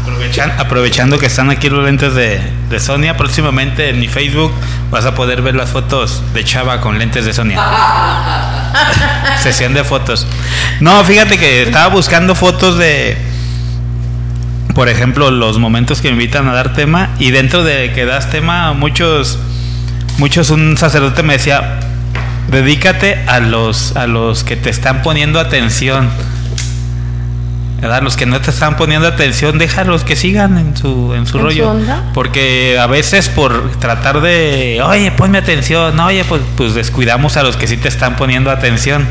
Aprovechan- aprovechando que están aquí los lentes de, de Sonia, próximamente en mi Facebook vas a poder ver las fotos de Chava con lentes de Sonia. Sesión de fotos. No, fíjate que estaba buscando fotos de, por ejemplo, los momentos que me invitan a dar tema y dentro de que das tema, muchos, muchos, un sacerdote me decía, dedícate a los, a los que te están poniendo atención. ¿verdad? Los que no te están poniendo atención, déjalos que sigan en su, en su ¿En su rollo. onda? Porque a veces por tratar de, oye, ponme atención, oye, pues, pues descuidamos a los que sí te están poniendo atención.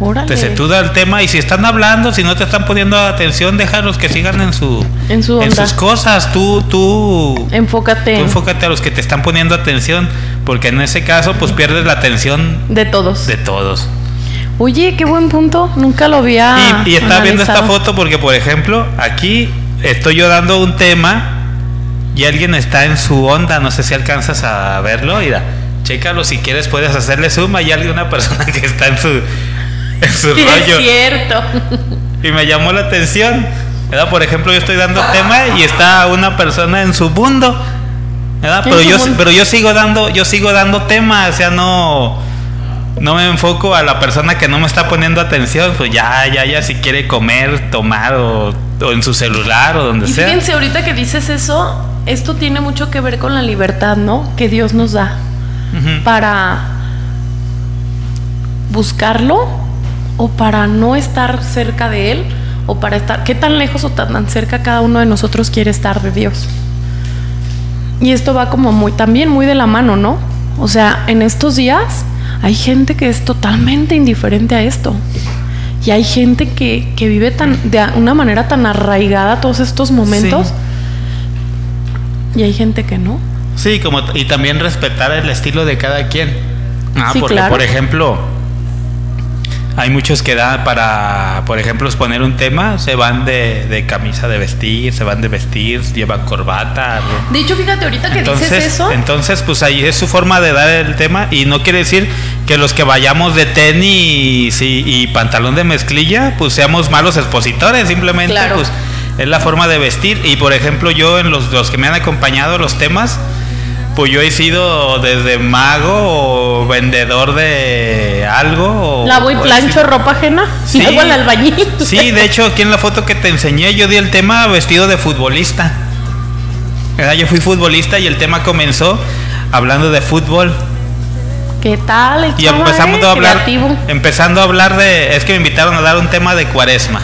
Órale. Te se tú da el tema y si están hablando, si no te están poniendo atención, déjalos que sigan en su En su onda. sus cosas. Tú tú, Enfócate tú enfócate a los que te están poniendo atención, porque en ese caso pues pierdes la atención de todos. de todos. Oye, qué buen punto. Nunca lo había. y, y estaba viendo esta foto porque por ejemplo, aquí estoy yo dando un tema y alguien está en su onda, no sé si alcanzas a verlo, mira, chécalo si quieres puedes hacerle suma y hay una persona que está en su en su Sí, rollo. es cierto. Y me llamó la atención. ¿verdad? Por ejemplo, yo estoy dando tema y está una persona en su mundo. ¿verdad? Pero yo, mundo. pero yo sigo dando, yo sigo dando tema, o sea, no, no me enfoco a la persona que no me está poniendo atención, pues ya, ya, ya, si quiere comer, tomar o, o en su celular o donde Y sea. fíjense, ahorita que dices eso, esto tiene mucho que ver con la libertad, ¿no? Que Dios nos da para buscarlo o para no estar cerca de Él o para estar, qué tan lejos o tan, cerca cada uno de nosotros quiere estar de Dios. Y esto va como muy, también muy de la mano, ¿no? O sea, en estos días hay gente que es totalmente indiferente a esto. Y hay gente que, que vive tan, de una manera tan arraigada todos estos momentos. Y hay gente que no. Sí, como y también respetar el estilo de cada quien. Ah, Sí, porque claro. por ejemplo, hay muchos que dan para, por ejemplo, exponer un tema, se van de, de camisa de vestir, se van de vestir, llevan corbata. De hecho, fíjate, ahorita que Entonces, dices eso, entonces, pues ahí es su forma de dar el tema y no quiere decir que los que vayamos de tenis y, y pantalón de mezclilla, pues seamos malos expositores, simplemente Claro. pues es la forma de vestir y por ejemplo yo en los, los que me han acompañado los temas, pues yo he sido desde mago o vendedor de algo. O, lavo y o plancho ropa ajena y Sí. al albañil. Sí, de hecho, aquí en la foto que te enseñé, yo di el tema vestido de futbolista. ¿Verdad? Yo fui futbolista y el tema comenzó hablando de fútbol. ¿Qué tal? el Y empezamos a hablar, Creativo. empezando a hablar de, es que me invitaron a dar un tema de cuaresma.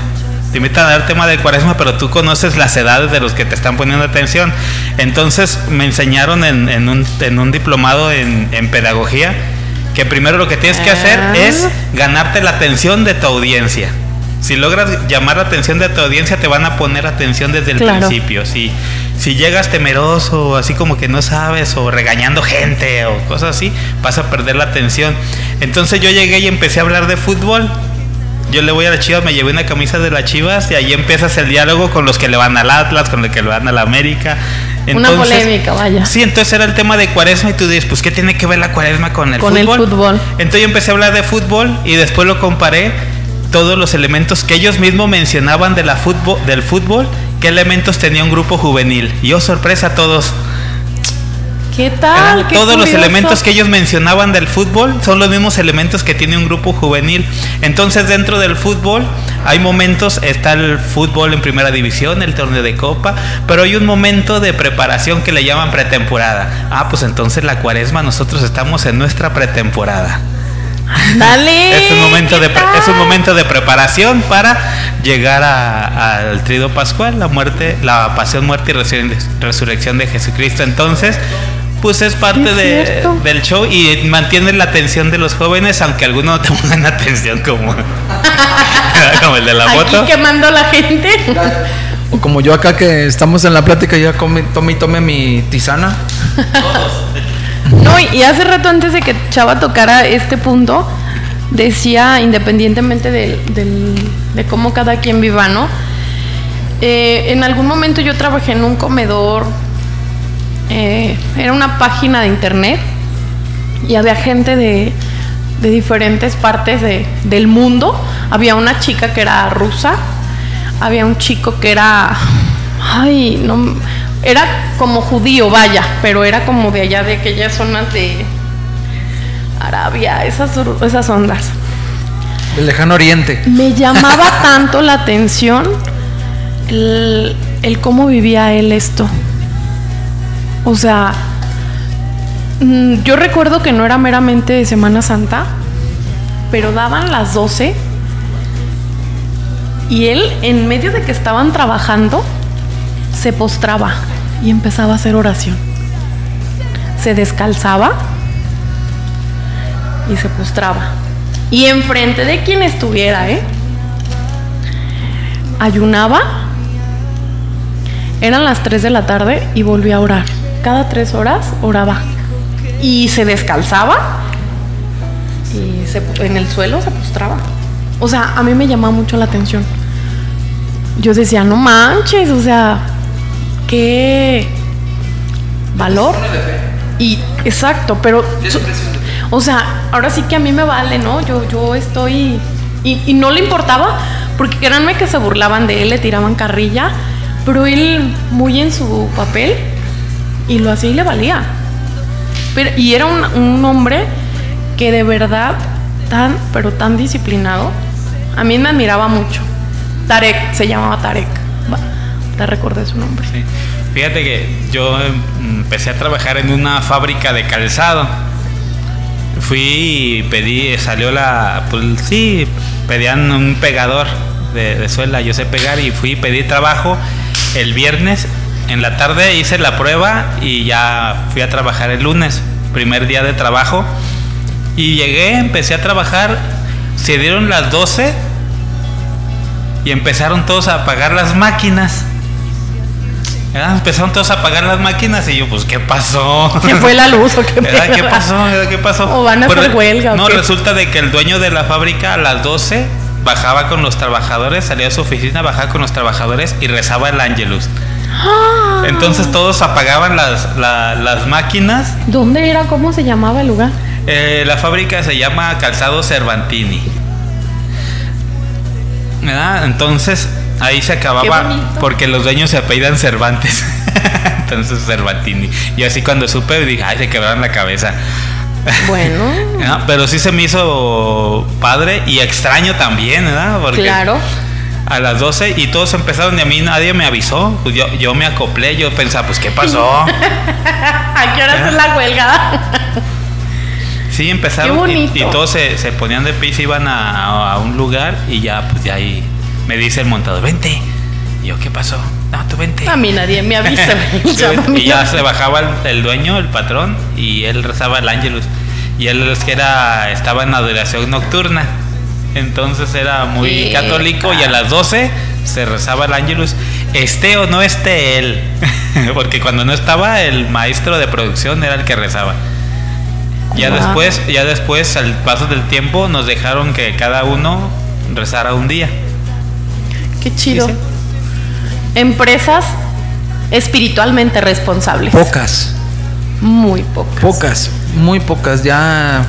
Te invitan a dar tema de cuaresma, pero tú conoces las edades de los que te están poniendo atención. Entonces me enseñaron en, en un, en un diplomado en, en pedagogía que primero lo que tienes que hacer Ah. es ganarte la atención de tu audiencia. Si logras llamar la atención de tu audiencia, te van a poner atención desde el Claro. principio. Si, si llegas temeroso, así como que no sabes, o regañando gente, o cosas así, vas a perder la atención. Entonces yo llegué y empecé a hablar de fútbol. Yo le voy a la Chivas, me llevé una camisa de las Chivas y ahí empiezas el diálogo con los que le van al Atlas, con los que le van a la América. Una polémica, vaya. Sí, entonces era el tema de cuaresma y tú dices, pues ¿qué tiene que ver la cuaresma con el Con el fútbol? fútbol. Entonces yo empecé a hablar de fútbol y después lo comparé todos los elementos que ellos mismos mencionaban de la fútbol, del fútbol, qué elementos tenía un grupo juvenil. Y oh, sorpresa a todos. ¿Qué tal? Qué todos los elementos que ellos mencionaban del fútbol son los mismos elementos que tiene un grupo juvenil. Entonces dentro del fútbol hay momentos, está el fútbol en primera división, el torneo de copa, pero hay un momento de preparación que le llaman pretemporada. Ah, pues entonces la cuaresma nosotros estamos en nuestra pretemporada. Dale. Es un momento ¿qué de pre- es un momento de preparación para llegar al trido pascual, la muerte, la pasión, muerte y resurrección de Jesucristo. Entonces, pues es parte Es de- del show y mantiene la atención de los jóvenes, aunque algunos no te pongan atención como, como el de la Aquí foto. quemando a la gente. O como yo acá que estamos en la plática y ya come, tome y tome mi tisana. No, y y hace rato antes de que Chava tocara este punto, decía, independientemente del, del- de cómo cada quien viva, ¿no? Eh, en algún momento yo trabajé en un comedor, eh, era una página de internet y había gente de, de diferentes partes de- del mundo. Había una chica que era rusa, había un chico que era, ay, no, era como judío, vaya, pero era como de allá de aquellas zonas de Arabia, esas, esas ondas. Del lejano oriente. Me llamaba tanto la atención el, el cómo vivía él esto. O sea, mm, yo recuerdo que no era meramente de Semana Santa, pero daban las 12 y él, en medio de que estaban trabajando, se postraba y empezaba a hacer oración. Se descalzaba y se postraba. Y enfrente de quien estuviera, ¿eh? Ayunaba. Eran las 3 de la tarde y volvía a orar. Cada tres horas oraba. Y se descalzaba y se- en el suelo se postraba. O sea, a mí me llamaba mucho la atención. Yo decía, no manches, o sea, qué valor. Y exacto, pero o sea, ahora sí que a mí me vale, ¿no? Yo, yo estoy. Y, y no le importaba, porque créanme que se burlaban de él, le tiraban carrilla, pero él muy en su papel y lo hacía y le valía. Pero, y era un, hombre que de verdad, tan, pero tan disciplinado, a mí me admiraba mucho. Tarek, se llamaba Tarek. Te recordé su nombre. Sí. Fíjate que yo em, empecé a trabajar en una fábrica de calzado. Fui y pedí, salió la, pues sí, pedían un pegador de, de suela, yo sé pegar y fui y pedí trabajo el viernes. En la tarde hice la prueba y ya fui a trabajar el lunes, primer día de trabajo. Y llegué, empecé a trabajar, se dieron las 12 y empezaron todos a apagar las máquinas. ¿verdad? Empezaron todos a apagar las máquinas y yo, pues, ¿qué pasó? ¿Se fue la luz o qué ¿Verdad? ¿Qué pasó? ¿Qué pasó? ¿O van a hacer re- huelga o No, qué? resulta de que el dueño de la fábrica a las 12 bajaba con los trabajadores, salía a su oficina, bajaba con los trabajadores y rezaba el ángelus. ¡Ah! Entonces todos apagaban las, la- las máquinas. ¿Dónde era? ¿Cómo se llamaba el lugar? Eh, la fábrica se llama Calzado Cervantini. ¿Verdad? Entonces ahí se Qué acababa bonito. porque los dueños se apellidan Cervantes. Entonces Cervantini. Y así cuando supe dije, ay, se quebraron la cabeza. Bueno, ¿verdad? Pero sí se me hizo padre y extraño también, ¿verdad? Porque claro. A las 12 y todos empezaron y a mí nadie me avisó. Pues yo, yo me acoplé, yo pensaba, pues ¿qué pasó? ¿A qué hora es la huelga? Sí, empezaron y, bonito. y todos se, se ponían de pie y se iban a, a un lugar y ya, pues ya ahí me dice el montador, vente. Y yo, ¿qué pasó? No, tú vente. A mí nadie me avisa. Y ya se bajaba el, el dueño, el patrón, y él rezaba el ángelus. Y él es que era, estaba en adoración nocturna. Entonces era muy católico y a claro. las 12 se rezaba el ángelus. Esté o no esté él. Porque cuando no estaba, el maestro de producción era el que rezaba. Ya Wow. después, ya después, al paso del tiempo, nos dejaron que cada uno rezara un día. Qué chido. Sí. Empresas espiritualmente responsables. Pocas, Muy pocas. pocas, muy pocas. Ya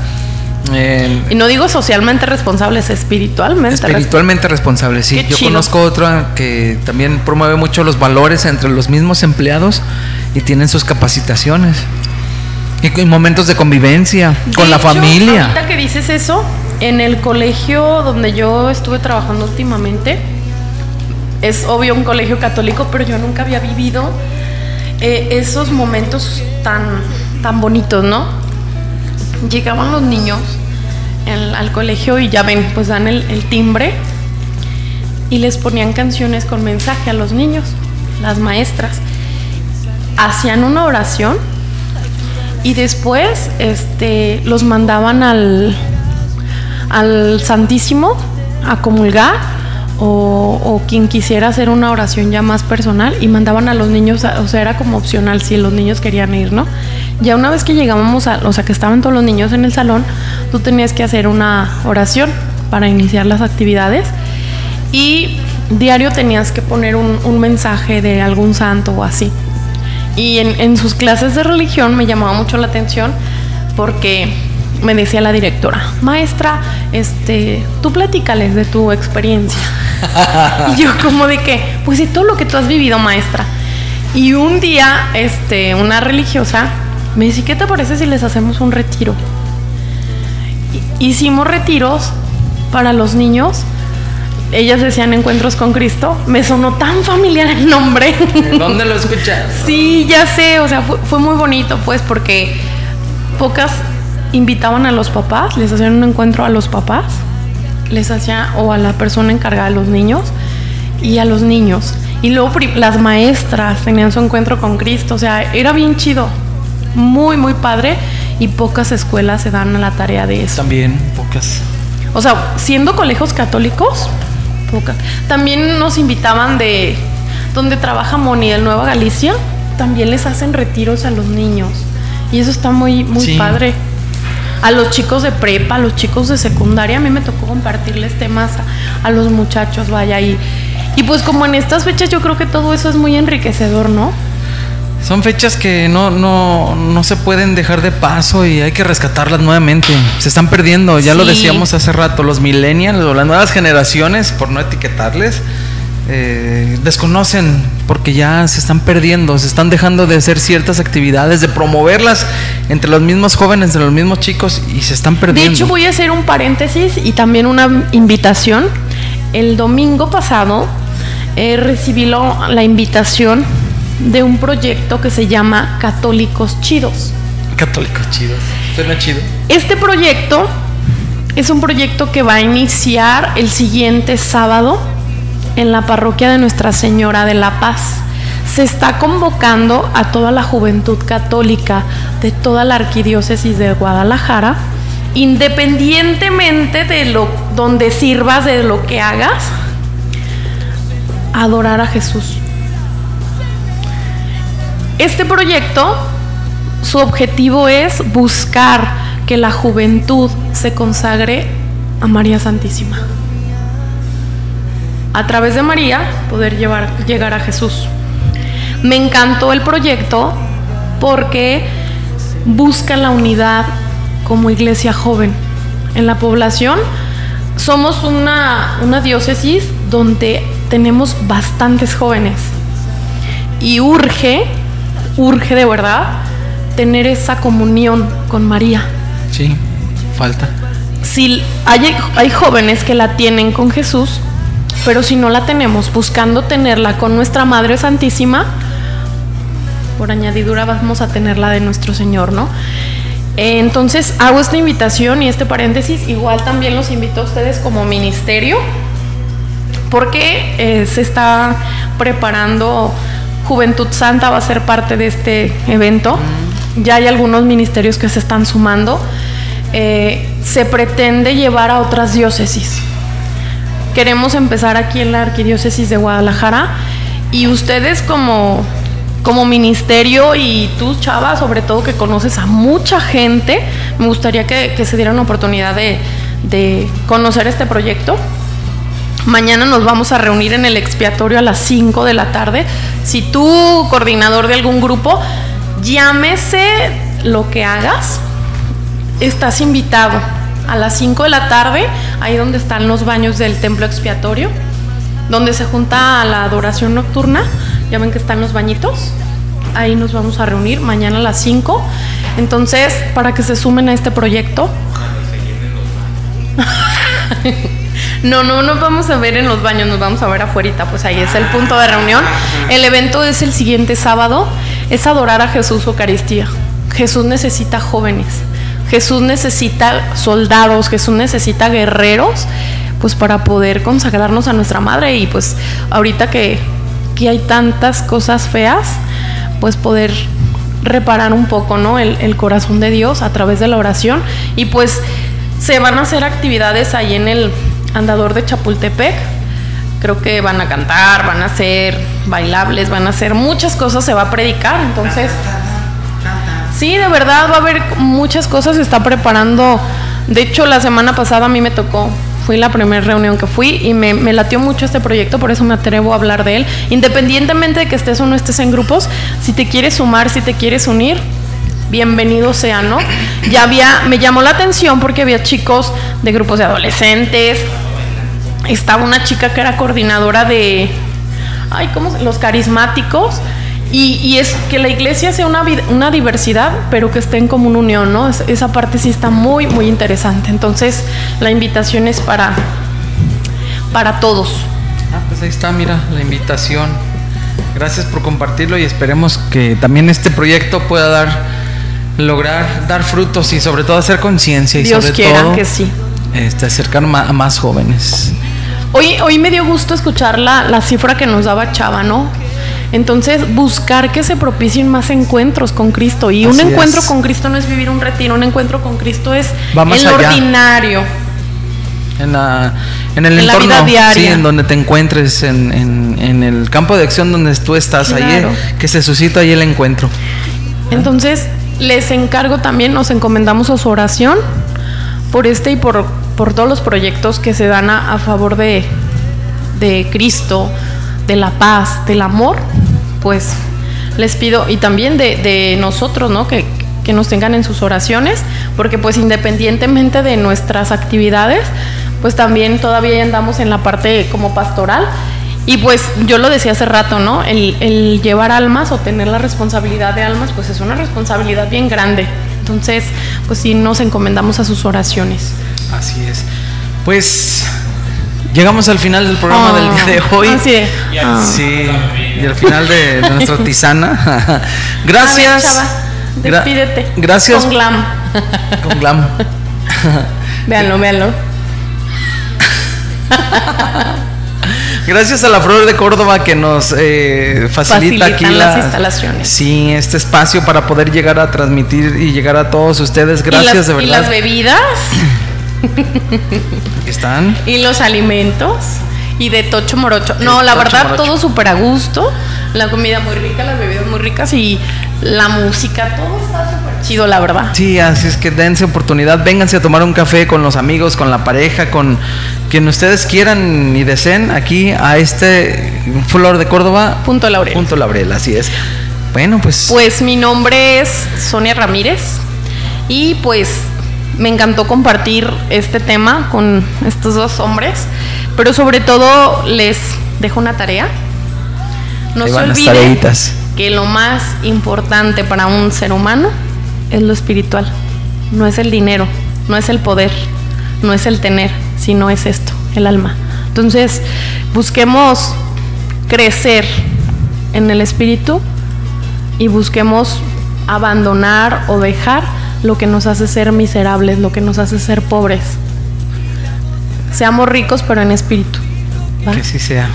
eh, Y no digo socialmente responsables, espiritualmente. espiritualmente responsables, sí. Qué Yo chido. conozco otra que también promueve mucho los valores entre los mismos empleados y tienen sus capacitaciones. Y en momentos de convivencia, De con la familia. Ahorita que dices eso, en el colegio donde yo estuve trabajando últimamente, es obvio un colegio católico, pero yo nunca había vivido eh, esos momentos tan, tan bonitos, ¿no? Llegaban los niños al colegio y ya ven, pues dan el, el timbre y les ponían canciones con mensaje a los niños, las maestras. Hacían una oración y después este, los mandaban al, al Santísimo a comulgar o, quien quisiera hacer una oración ya más personal y mandaban a los niños, o sea, era como opcional si los niños querían ir, ¿no? Ya una vez que llegábamos a, o sea, que estaban todos los niños en el salón, tú tenías que hacer una oración para iniciar las actividades y diario tenías que poner un, mensaje de algún santo o así. Y en sus clases de religión me llamaba mucho la atención porque me decía la directora, maestra, este, tú platícales de tu experiencia. y yo como de que, pues de todo lo que tú has vivido, maestra. Y un día, este, una religiosa me dice, ¿qué te parece si les hacemos un retiro? Hi- Hicimos retiros para los niños. Ellas decían encuentros con Cristo. Me sonó tan familiar el nombre. ¿Dónde lo escuchas? Sí, ya sé, o sea, fue, fue muy bonito, pues, porque pocas invitaban a los papás, les hacían un encuentro a los papás, les hacía, o a la persona encargada de los niños, y a los niños. Y luego las maestras tenían su encuentro con Cristo, o sea, era bien chido, muy, muy padre, y pocas escuelas se dan a la tarea de eso. También, pocas. O sea, siendo colegios católicos, pocas. También nos invitaban de donde trabaja Moni del Nueva Galicia, también les hacen retiros a los niños. Y eso está muy, muy Sí. padre. A los chicos de prepa, a los chicos de secundaria, a mí me tocó compartirles temas a, a los muchachos, vaya. Y, y pues como en estas fechas yo creo que todo eso es muy enriquecedor, ¿no? Son fechas que no, no, no se pueden dejar de paso y hay que rescatarlas nuevamente. Se están perdiendo, ya lo decíamos hace rato, los millennials o las nuevas generaciones, por no etiquetarles, eh, desconocen porque ya se están perdiendo, se están dejando de hacer ciertas actividades, de promoverlas entre los mismos jóvenes, entre los mismos chicos y se están De perdiendo. hecho, voy a hacer un paréntesis y también una invitación. El domingo pasado eh, recibí lo- la invitación de un proyecto que se llama Católicos Chidos. Católicos chidos. Suena chido. Este proyecto es un proyecto que va a iniciar el siguiente sábado en la parroquia de Nuestra Señora de la Paz. Se está convocando a toda la juventud católica de toda la arquidiócesis de Guadalajara, independientemente de lo donde sirvas, de lo que hagas, a adorar a Jesús. Este proyecto su objetivo es buscar que la juventud se consagre a María Santísima. A través de María poder llevar, llegar a Jesús. Me encantó el proyecto porque busca la unidad como iglesia joven. En la población somos una, una diócesis donde tenemos bastantes jóvenes y urge, urge de verdad tener esa comunión con María. Sí, falta. Si hay, hay jóvenes que la tienen con Jesús, pero si no la tenemos buscando tenerla con nuestra Madre Santísima, por añadidura vamos a tenerla de nuestro Señor, ¿no? Eh, Entonces hago esta invitación y este paréntesis, igual también los invito a ustedes como ministerio, porque eh, se está preparando Juventud Santa, va a ser parte de este evento. Ya hay algunos ministerios que se están sumando. Eh, se pretende llevar a otras diócesis. Queremos empezar aquí en la Arquidiócesis de Guadalajara y ustedes como, como ministerio y tú, Chava, sobre todo que conoces a mucha gente, me gustaría que, se dieran la oportunidad de, de conocer este proyecto. Mañana nos vamos a reunir en el expiatorio a las 5 de la tarde. Si tú, coordinador de algún grupo, llámese lo que hagas, estás invitado a las 5 de la tarde, ahí donde están los baños del templo expiatorio, donde se junta la adoración nocturna. Ya ven que están los bañitos. Ahí nos vamos a reunir mañana a las 5. Entonces, para que se sumen a este proyecto. No, no nos vamos a ver en los baños, nos vamos a ver afuera, pues ahí es el punto de reunión. El evento es el siguiente sábado, es adorar a Jesús Eucaristía. Jesús necesita jóvenes, Jesús necesita soldados, Jesús necesita guerreros, pues para poder consagrarnos a nuestra madre y pues ahorita que, que hay tantas cosas feas, pues poder reparar un poco, ¿no? El, el corazón de Dios a través de la oración y pues se van a hacer actividades ahí en el andador de Chapultepec. Creo que van a cantar, van a hacer bailables, van a hacer muchas cosas, se va a predicar. Entonces, sí, de verdad va a haber muchas cosas, se está preparando. De hecho, la semana pasada a mí me tocó Fui la primera reunión que fui y me, latió mucho este proyecto, por eso me atrevo a hablar de él. Independientemente de que estés o no estés en grupos, si te quieres sumar, si te quieres unir, bienvenido sea, ¿no? Ya había, me llamó la atención porque había chicos de grupos de adolescentes, estaba una chica que era coordinadora de, ay, ¿cómo? Los carismáticos. Y, y es que la iglesia sea una, una diversidad, pero que esté en común unión, ¿no? Es- esa parte sí está muy, muy interesante. Entonces, la invitación es para, para todos. Ah, pues ahí está, mira, la invitación. Gracias por compartirlo y esperemos que también este proyecto pueda dar, lograr dar frutos y sobre todo hacer conciencia y Dios sobre quiera todo que sí. este, acercar a más jóvenes. Hoy, hoy me dio gusto escuchar la, la cifra que nos daba Chava, ¿no? Entonces, buscar que se propicien más encuentros con Cristo. Y un encuentro es. con Cristo no es vivir un retiro, un encuentro con Cristo es el ordinario. En, la, en el En la entorno, vida diaria. sí, en donde te encuentres, en, en- en el campo de acción donde tú estás, ahí Claro. eh, que se suscita ahí el encuentro. Entonces, les encargo también, nos encomendamos a su oración por este y por, por todos los proyectos que se dan a, a favor de, de Cristo, de la paz, del amor, pues les pido, y también de, nosotros, ¿no? Que, que nos tengan en sus oraciones, porque pues independientemente de nuestras actividades, pues también todavía andamos en la parte como pastoral. Y pues yo lo decía hace rato, ¿no? El, el llevar almas o tener la responsabilidad de almas, pues es una responsabilidad bien grande. Entonces, pues sí nos encomendamos a sus oraciones. Así es. Pues llegamos al final del programa Oh, del día de hoy. así de, ah. Sí, y al final de, de nuestra tisana. Gracias. A ver, Chava, Gra- despídete. Gracias. Con glam. Con glam. Véanlo, véanlo. Gracias a la Flor de Córdoba que nos eh, facilita Facilitan aquí las la- instalaciones. Sí, este espacio para poder llegar a transmitir y llegar a todos ustedes. Gracias y las, de y verdad. las bebidas están. y los alimentos y de Tocho Morocho. No, la Tocho verdad, Morocho. todo súper a gusto. La comida muy rica, las bebidas muy ricas y la música, todo está súper chido, la verdad. Sí, así es que dense oportunidad, vénganse a tomar un café con los amigos, con la pareja, con quien ustedes quieran y deseen aquí a este Flor de Córdoba. Punto Laurel. Punto Laurel, así es. Bueno, pues, Pues mi nombre es Sonia Ramírez y pues me encantó compartir este tema con estos dos hombres, pero sobre todo les dejo una tarea. No se olviden tareitas. que lo más importante para un ser humano es lo espiritual. No es el dinero, no es el poder, no es el tener, sino es esto, el alma. Entonces, busquemos crecer en el espíritu y busquemos abandonar o dejar lo que nos hace ser miserables, lo que nos hace ser pobres. Seamos ricos pero en espíritu. ¿va? que así sea.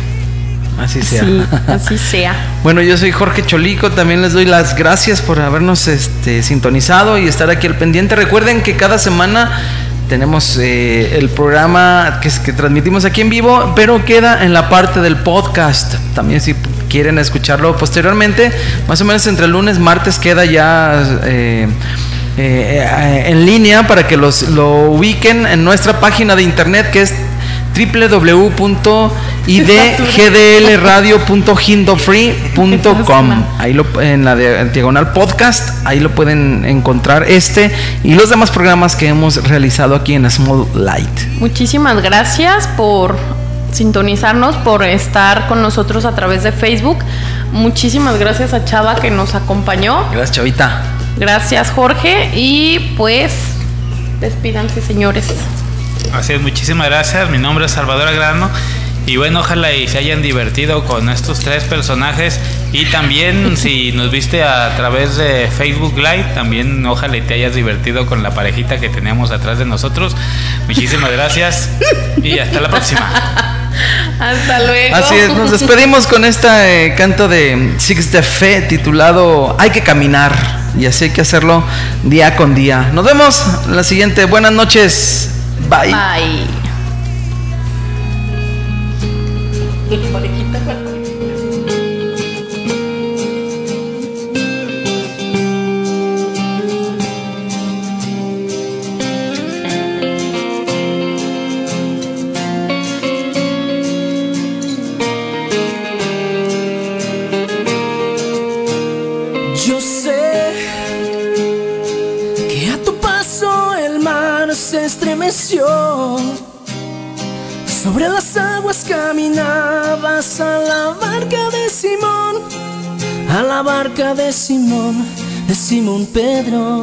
Así sea. Sí, así sea. Bueno, yo soy Jorge Cholico, también les doy las gracias por habernos este, sintonizado y estar aquí al pendiente. Recuerden que cada semana tenemos eh, el programa que, que transmitimos aquí en vivo, pero queda en la parte del podcast. También si quieren escucharlo posteriormente, más o menos entre lunes, martes queda ya... eh, eh, eh, en línea para que los lo ubiquen en nuestra página de internet que es www.idgdlradio.hindofree.com ahí lo en la de- diagonal podcast ahí lo pueden encontrar este y los demás programas que hemos realizado aquí en Small Light Muchísimas gracias por sintonizarnos, por estar con nosotros a través de Facebook. Muchísimas gracias a Chava que nos acompañó. gracias chavita Gracias Jorge y pues despídanse señores. Así es, muchísimas gracias. Mi nombre es Salvador Agrano. Y bueno, ojalá y se hayan divertido con estos tres personajes. Y también, si nos viste a través de Facebook Live, también ojalá y te hayas divertido con la parejita que tenemos atrás de nosotros. Muchísimas gracias y hasta la próxima. Hasta luego. Así es, nos despedimos con este eh, canto de Six de Fe titulado Hay que caminar y así hay que hacerlo día con día. Nos vemos la siguiente. Buenas noches. Bye. Bye. La barca de Simón, de Simón Pedro.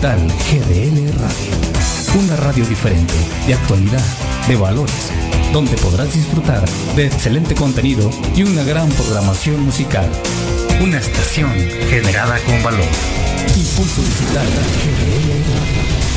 GDL Radio. Una radio diferente, de actualidad, de valores, donde podrás disfrutar de excelente contenido y una gran programación musical. Una estación generada con valor. Impulso Digital GDL Radio.